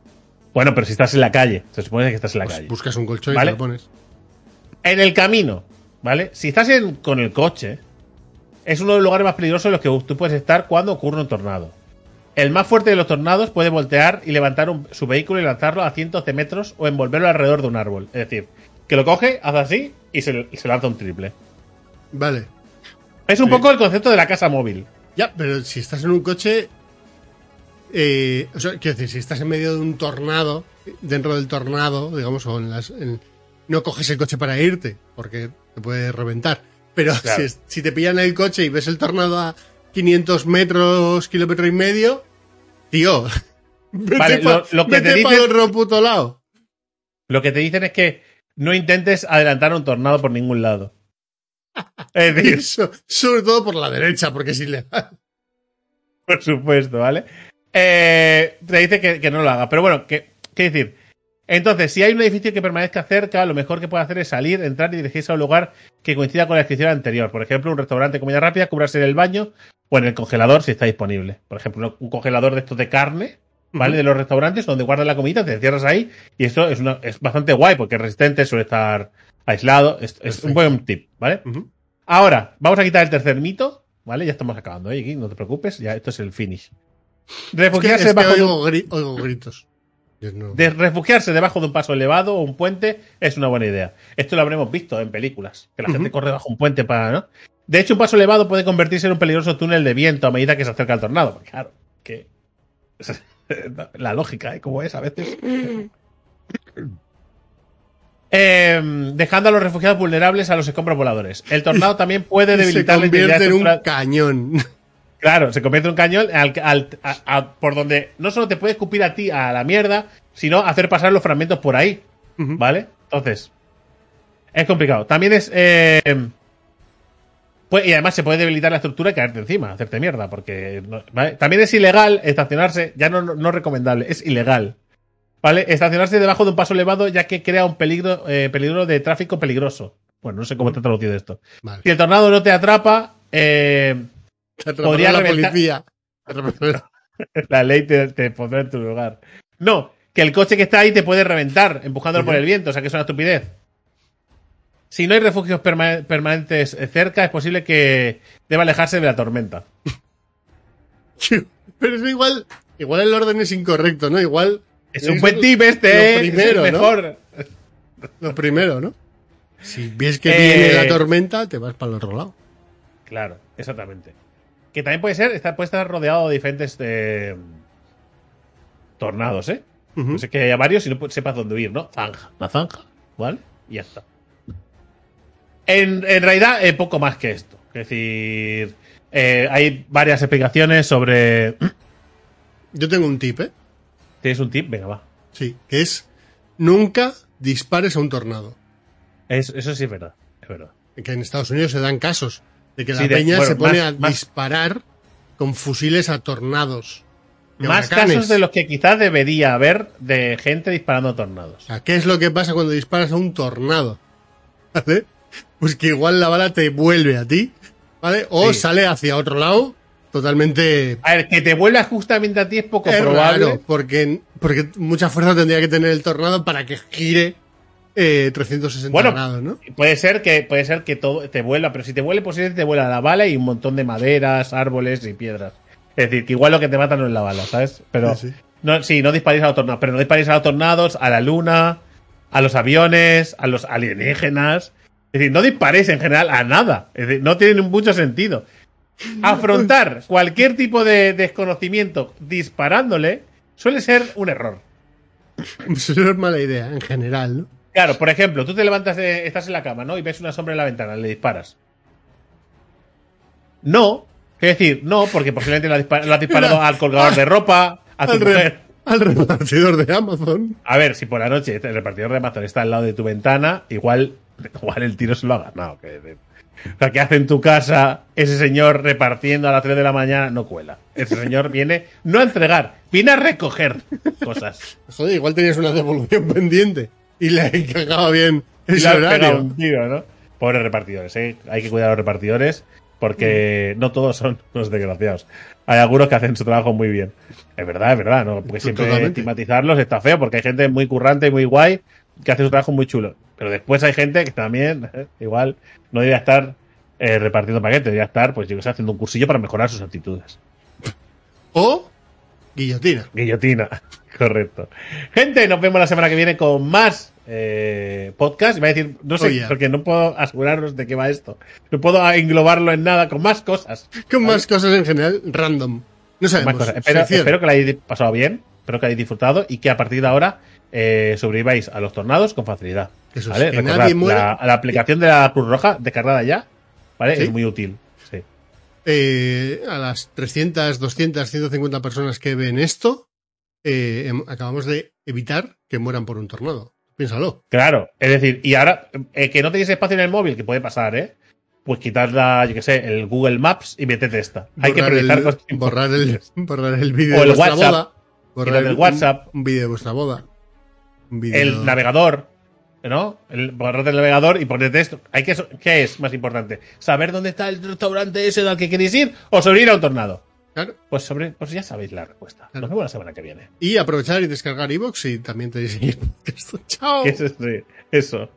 Bueno, pero si estás en la calle, se supone que estás en la Pues calle. buscas un colchón Vale. y te lo pones. En el camino, ¿vale? Si estás en- con el coche, es uno de los lugares más peligrosos en los que tú puedes estar cuando ocurre un tornado. El más fuerte de los tornados puede voltear y levantar un- su vehículo y lanzarlo a cientos de metros o envolverlo alrededor de un árbol. Es decir, que lo coge, hace así y se, se lanza un triple. Vale. Es un Sí. poco el concepto de la casa móvil. Ya, pero si estás en un coche. Eh, o sea, quiero decir, si estás en medio de un tornado, dentro del tornado, digamos, o en las. en- no coges el coche para irte, porque te puede reventar. Pero Claro. si, si te pillan el coche y ves el tornado a 500 metros, kilómetro y medio, tío. [laughs] Vete Vale, pa- lo- lo que te vete pa' dicen- otro puto lado. Lo que te dicen es que no intentes adelantar un tornado por ningún lado. [laughs] Es decir, Eso, sobre todo por la derecha, porque es [laughs] ilegal. Por supuesto, ¿vale? Eh, te dice que, que no lo haga. Pero bueno, ¿qué decir? Entonces, si hay un edificio que permanezca cerca, lo mejor que puede hacer es salir, entrar y dirigirse a un lugar que coincida con la descripción anterior. Por ejemplo, un restaurante de comida rápida, cubrarse en el baño o en el congelador si está disponible. Por ejemplo, un congelador de estos de carne, ¿vale? De los restaurantes donde guardan la comida, te encierras ahí y esto es, una, es bastante guay porque es resistente, suele estar aislado. Es, es un buen tip, ¿vale? Ahora, vamos a quitar el tercer mito, ¿vale? Ya estamos acabando, ¿eh? No te preocupes, ya esto es el finish. Es que, Refugiarse, es que bajo de un- oigo, gri- oigo gritos. No- de refugiarse debajo de un paso elevado o un puente es una buena idea. Esto lo habremos visto en películas, que la gente corre bajo un puente para, ¿no? De hecho, un paso elevado puede convertirse en un peligroso túnel de viento a medida que se acerca el tornado. Porque, Claro, que [laughs] la lógica, ¿eh? Como es a veces. [laughs] Eh, dejando a los refugiados vulnerables a los escombros voladores. El tornado [laughs] también puede Y se debilitar la convierte en un cañón. Claro, se convierte en un cañón al- al- a- a- por donde no solo te puede escupir a ti a la mierda, sino hacer pasar los fragmentos por ahí. ¿Vale? Entonces, es complicado. También es. eh, pues, y además se puede debilitar la estructura y caerte encima, hacerte mierda, porque. no- ¿vale? También es ilegal estacionarse, ya no, no, no recomendable, es ilegal. ¿Vale? Estacionarse debajo de un paso elevado ya que crea un peligro, eh, peligro de tráfico peligroso. Bueno, no sé cómo te he traducido esto. Vale. Si el tornado no te atrapa, eh, podría la policía. [laughs] La ley te, te pondrá en tu lugar. No, que el coche que está ahí te puede reventar empujándolo por el viento, o sea que es una estupidez. Si no hay refugios perma- permanentes cerca, es posible que deba alejarse de la tormenta. [laughs] Pero es igual, igual el orden es incorrecto, ¿no? Igual Es un buen tip este, lo ¿eh? primero, es el ¿no? mejor. lo primero, ¿no? Si ves que Eh, viene la tormenta, te vas para el otro lado. Claro, exactamente. Que también puede ser, está, puede estar rodeado de diferentes eh, tornados, ¿eh? No sé que haya varios y no sepas dónde huir, ¿no? Zanja. Una zanja, ¿vale? Y ya está. En, en realidad, eh, poco más que esto. Es decir, eh, hay varias explicaciones sobre. [clears throat] Yo tengo un tip, ¿eh? ¿Tienes un tip? Venga, va. Sí, que es nunca dispares a un tornado. Es- eso sí es verdad. Es verdad. Que en Estados Unidos se dan casos de que la Sí, de- peña bueno, se pone más- a más- disparar con fusiles a tornados. Más huracanes. casos de los que quizás debería haber de gente disparando tornados. ¿qué es lo que pasa cuando disparas a un tornado? [laughs] ¿Vale? Pues que igual la bala te vuelve a ti, ¿vale? O Sí. sale hacia otro lado, totalmente A ver, que te vuelva justamente a ti es poco es probable. raro, porque, porque mucha fuerza tendría que tener el tornado para que gire eh, 360 Bueno, grados, ¿no? Puede ser que puede ser que todo te vuela, pero si te vuele, posiblemente te vuela la bala y un montón de maderas, árboles y piedras. Es decir, que igual lo que te mata no es la bala, ¿sabes? Pero Sí, sí. no, sí, no disparéis a los tornados, pero no disparéis a los tornados, a la luna, a los aviones, a los alienígenas. Es decir, no disparéis en general a nada. Es decir, no tiene mucho sentido. Afrontar [laughs] cualquier tipo de desconocimiento disparándole suele ser un error. No es mala idea, en general, ¿no? Claro, por ejemplo, tú te levantas, de- estás en la cama, ¿no? Y ves una sombra en la ventana, le disparas. No, es decir, no, porque posiblemente lo dispar- has disparado Mira. [laughs] al colgador de ropa, a tu Al, re- mujer. al repartidor de Amazon. A ver, si por la noche el repartidor de Amazon está al lado de tu ventana, igual, [laughs] igual el tiro se lo ha ganado. Que, o sea, ¿qué hace en tu casa ese señor repartiendo a las 3 de la mañana? No cuela. Ese señor viene no a entregar, viene a recoger cosas. Joder, igual tenías una devolución pendiente y le [laughs] cagaba bien pegado horario. un tiro, ¿no? Pobres repartidores, ¿eh? Hay que cuidar a los repartidores porque no todos son unos desgraciados. Hay algunos que hacen su trabajo muy bien. Es verdad, es verdad, ¿no? Porque siempre Totalmente. estigmatizarlos está feo porque hay gente muy currante y muy guay que hace su trabajo muy chulo. Pero después hay gente que también, eh, [laughs] igual, no debería estar eh, repartiendo paquetes, debería estar, pues yo que sé, haciendo un cursillo para mejorar sus actitudes. O guillotina. Guillotina, correcto. Gente, nos vemos la semana que viene con más eh, podcast. Iba a decir, no sé, Oh, yeah. porque no puedo aseguraros de qué va esto. No puedo englobarlo en nada, con más cosas. Con más cosas en general, random. No sabemos. Espero, espero que la hayáis pasado bien, espero que hayáis disfrutado y que a partir de ahora eh, sobreviváis a los tornados con facilidad. Eso es, ¿vale? que Recordad, nadie muera. la, la aplicación de la Cruz Roja descargada ya, ¿vale? ¿Sí? Es muy útil. Sí. Eh, a las 300, 200, 150 personas que ven esto, eh, em- acabamos de evitar que mueran por un tornado. Piénsalo. Claro, es decir, y ahora eh, que no tenéis espacio en el móvil, que puede pasar, ¿eh? Pues quitar la, yo qué sé, el Google Maps y métete esta. Hay que priorizar el, cosas borrar el, [laughs] borrar el vídeo de el vuestra WhatsApp. boda. Borrar el WhatsApp. Un, vídeo de vuestra boda. Un vídeo- el navegador, ¿no? El borrar del navegador y poner texto. Hay que, ¿Qué es más importante? ¿Saber dónde está el restaurante ese al que queréis ir o sobrevivir a un tornado? Claro. Pues, sobre, pues ya sabéis la respuesta. Claro. Nos vemos la semana que viene. Y aprovechar y descargar iVoox y también tenéis [laughs] el podcast. Chao. Eso, sí, eso.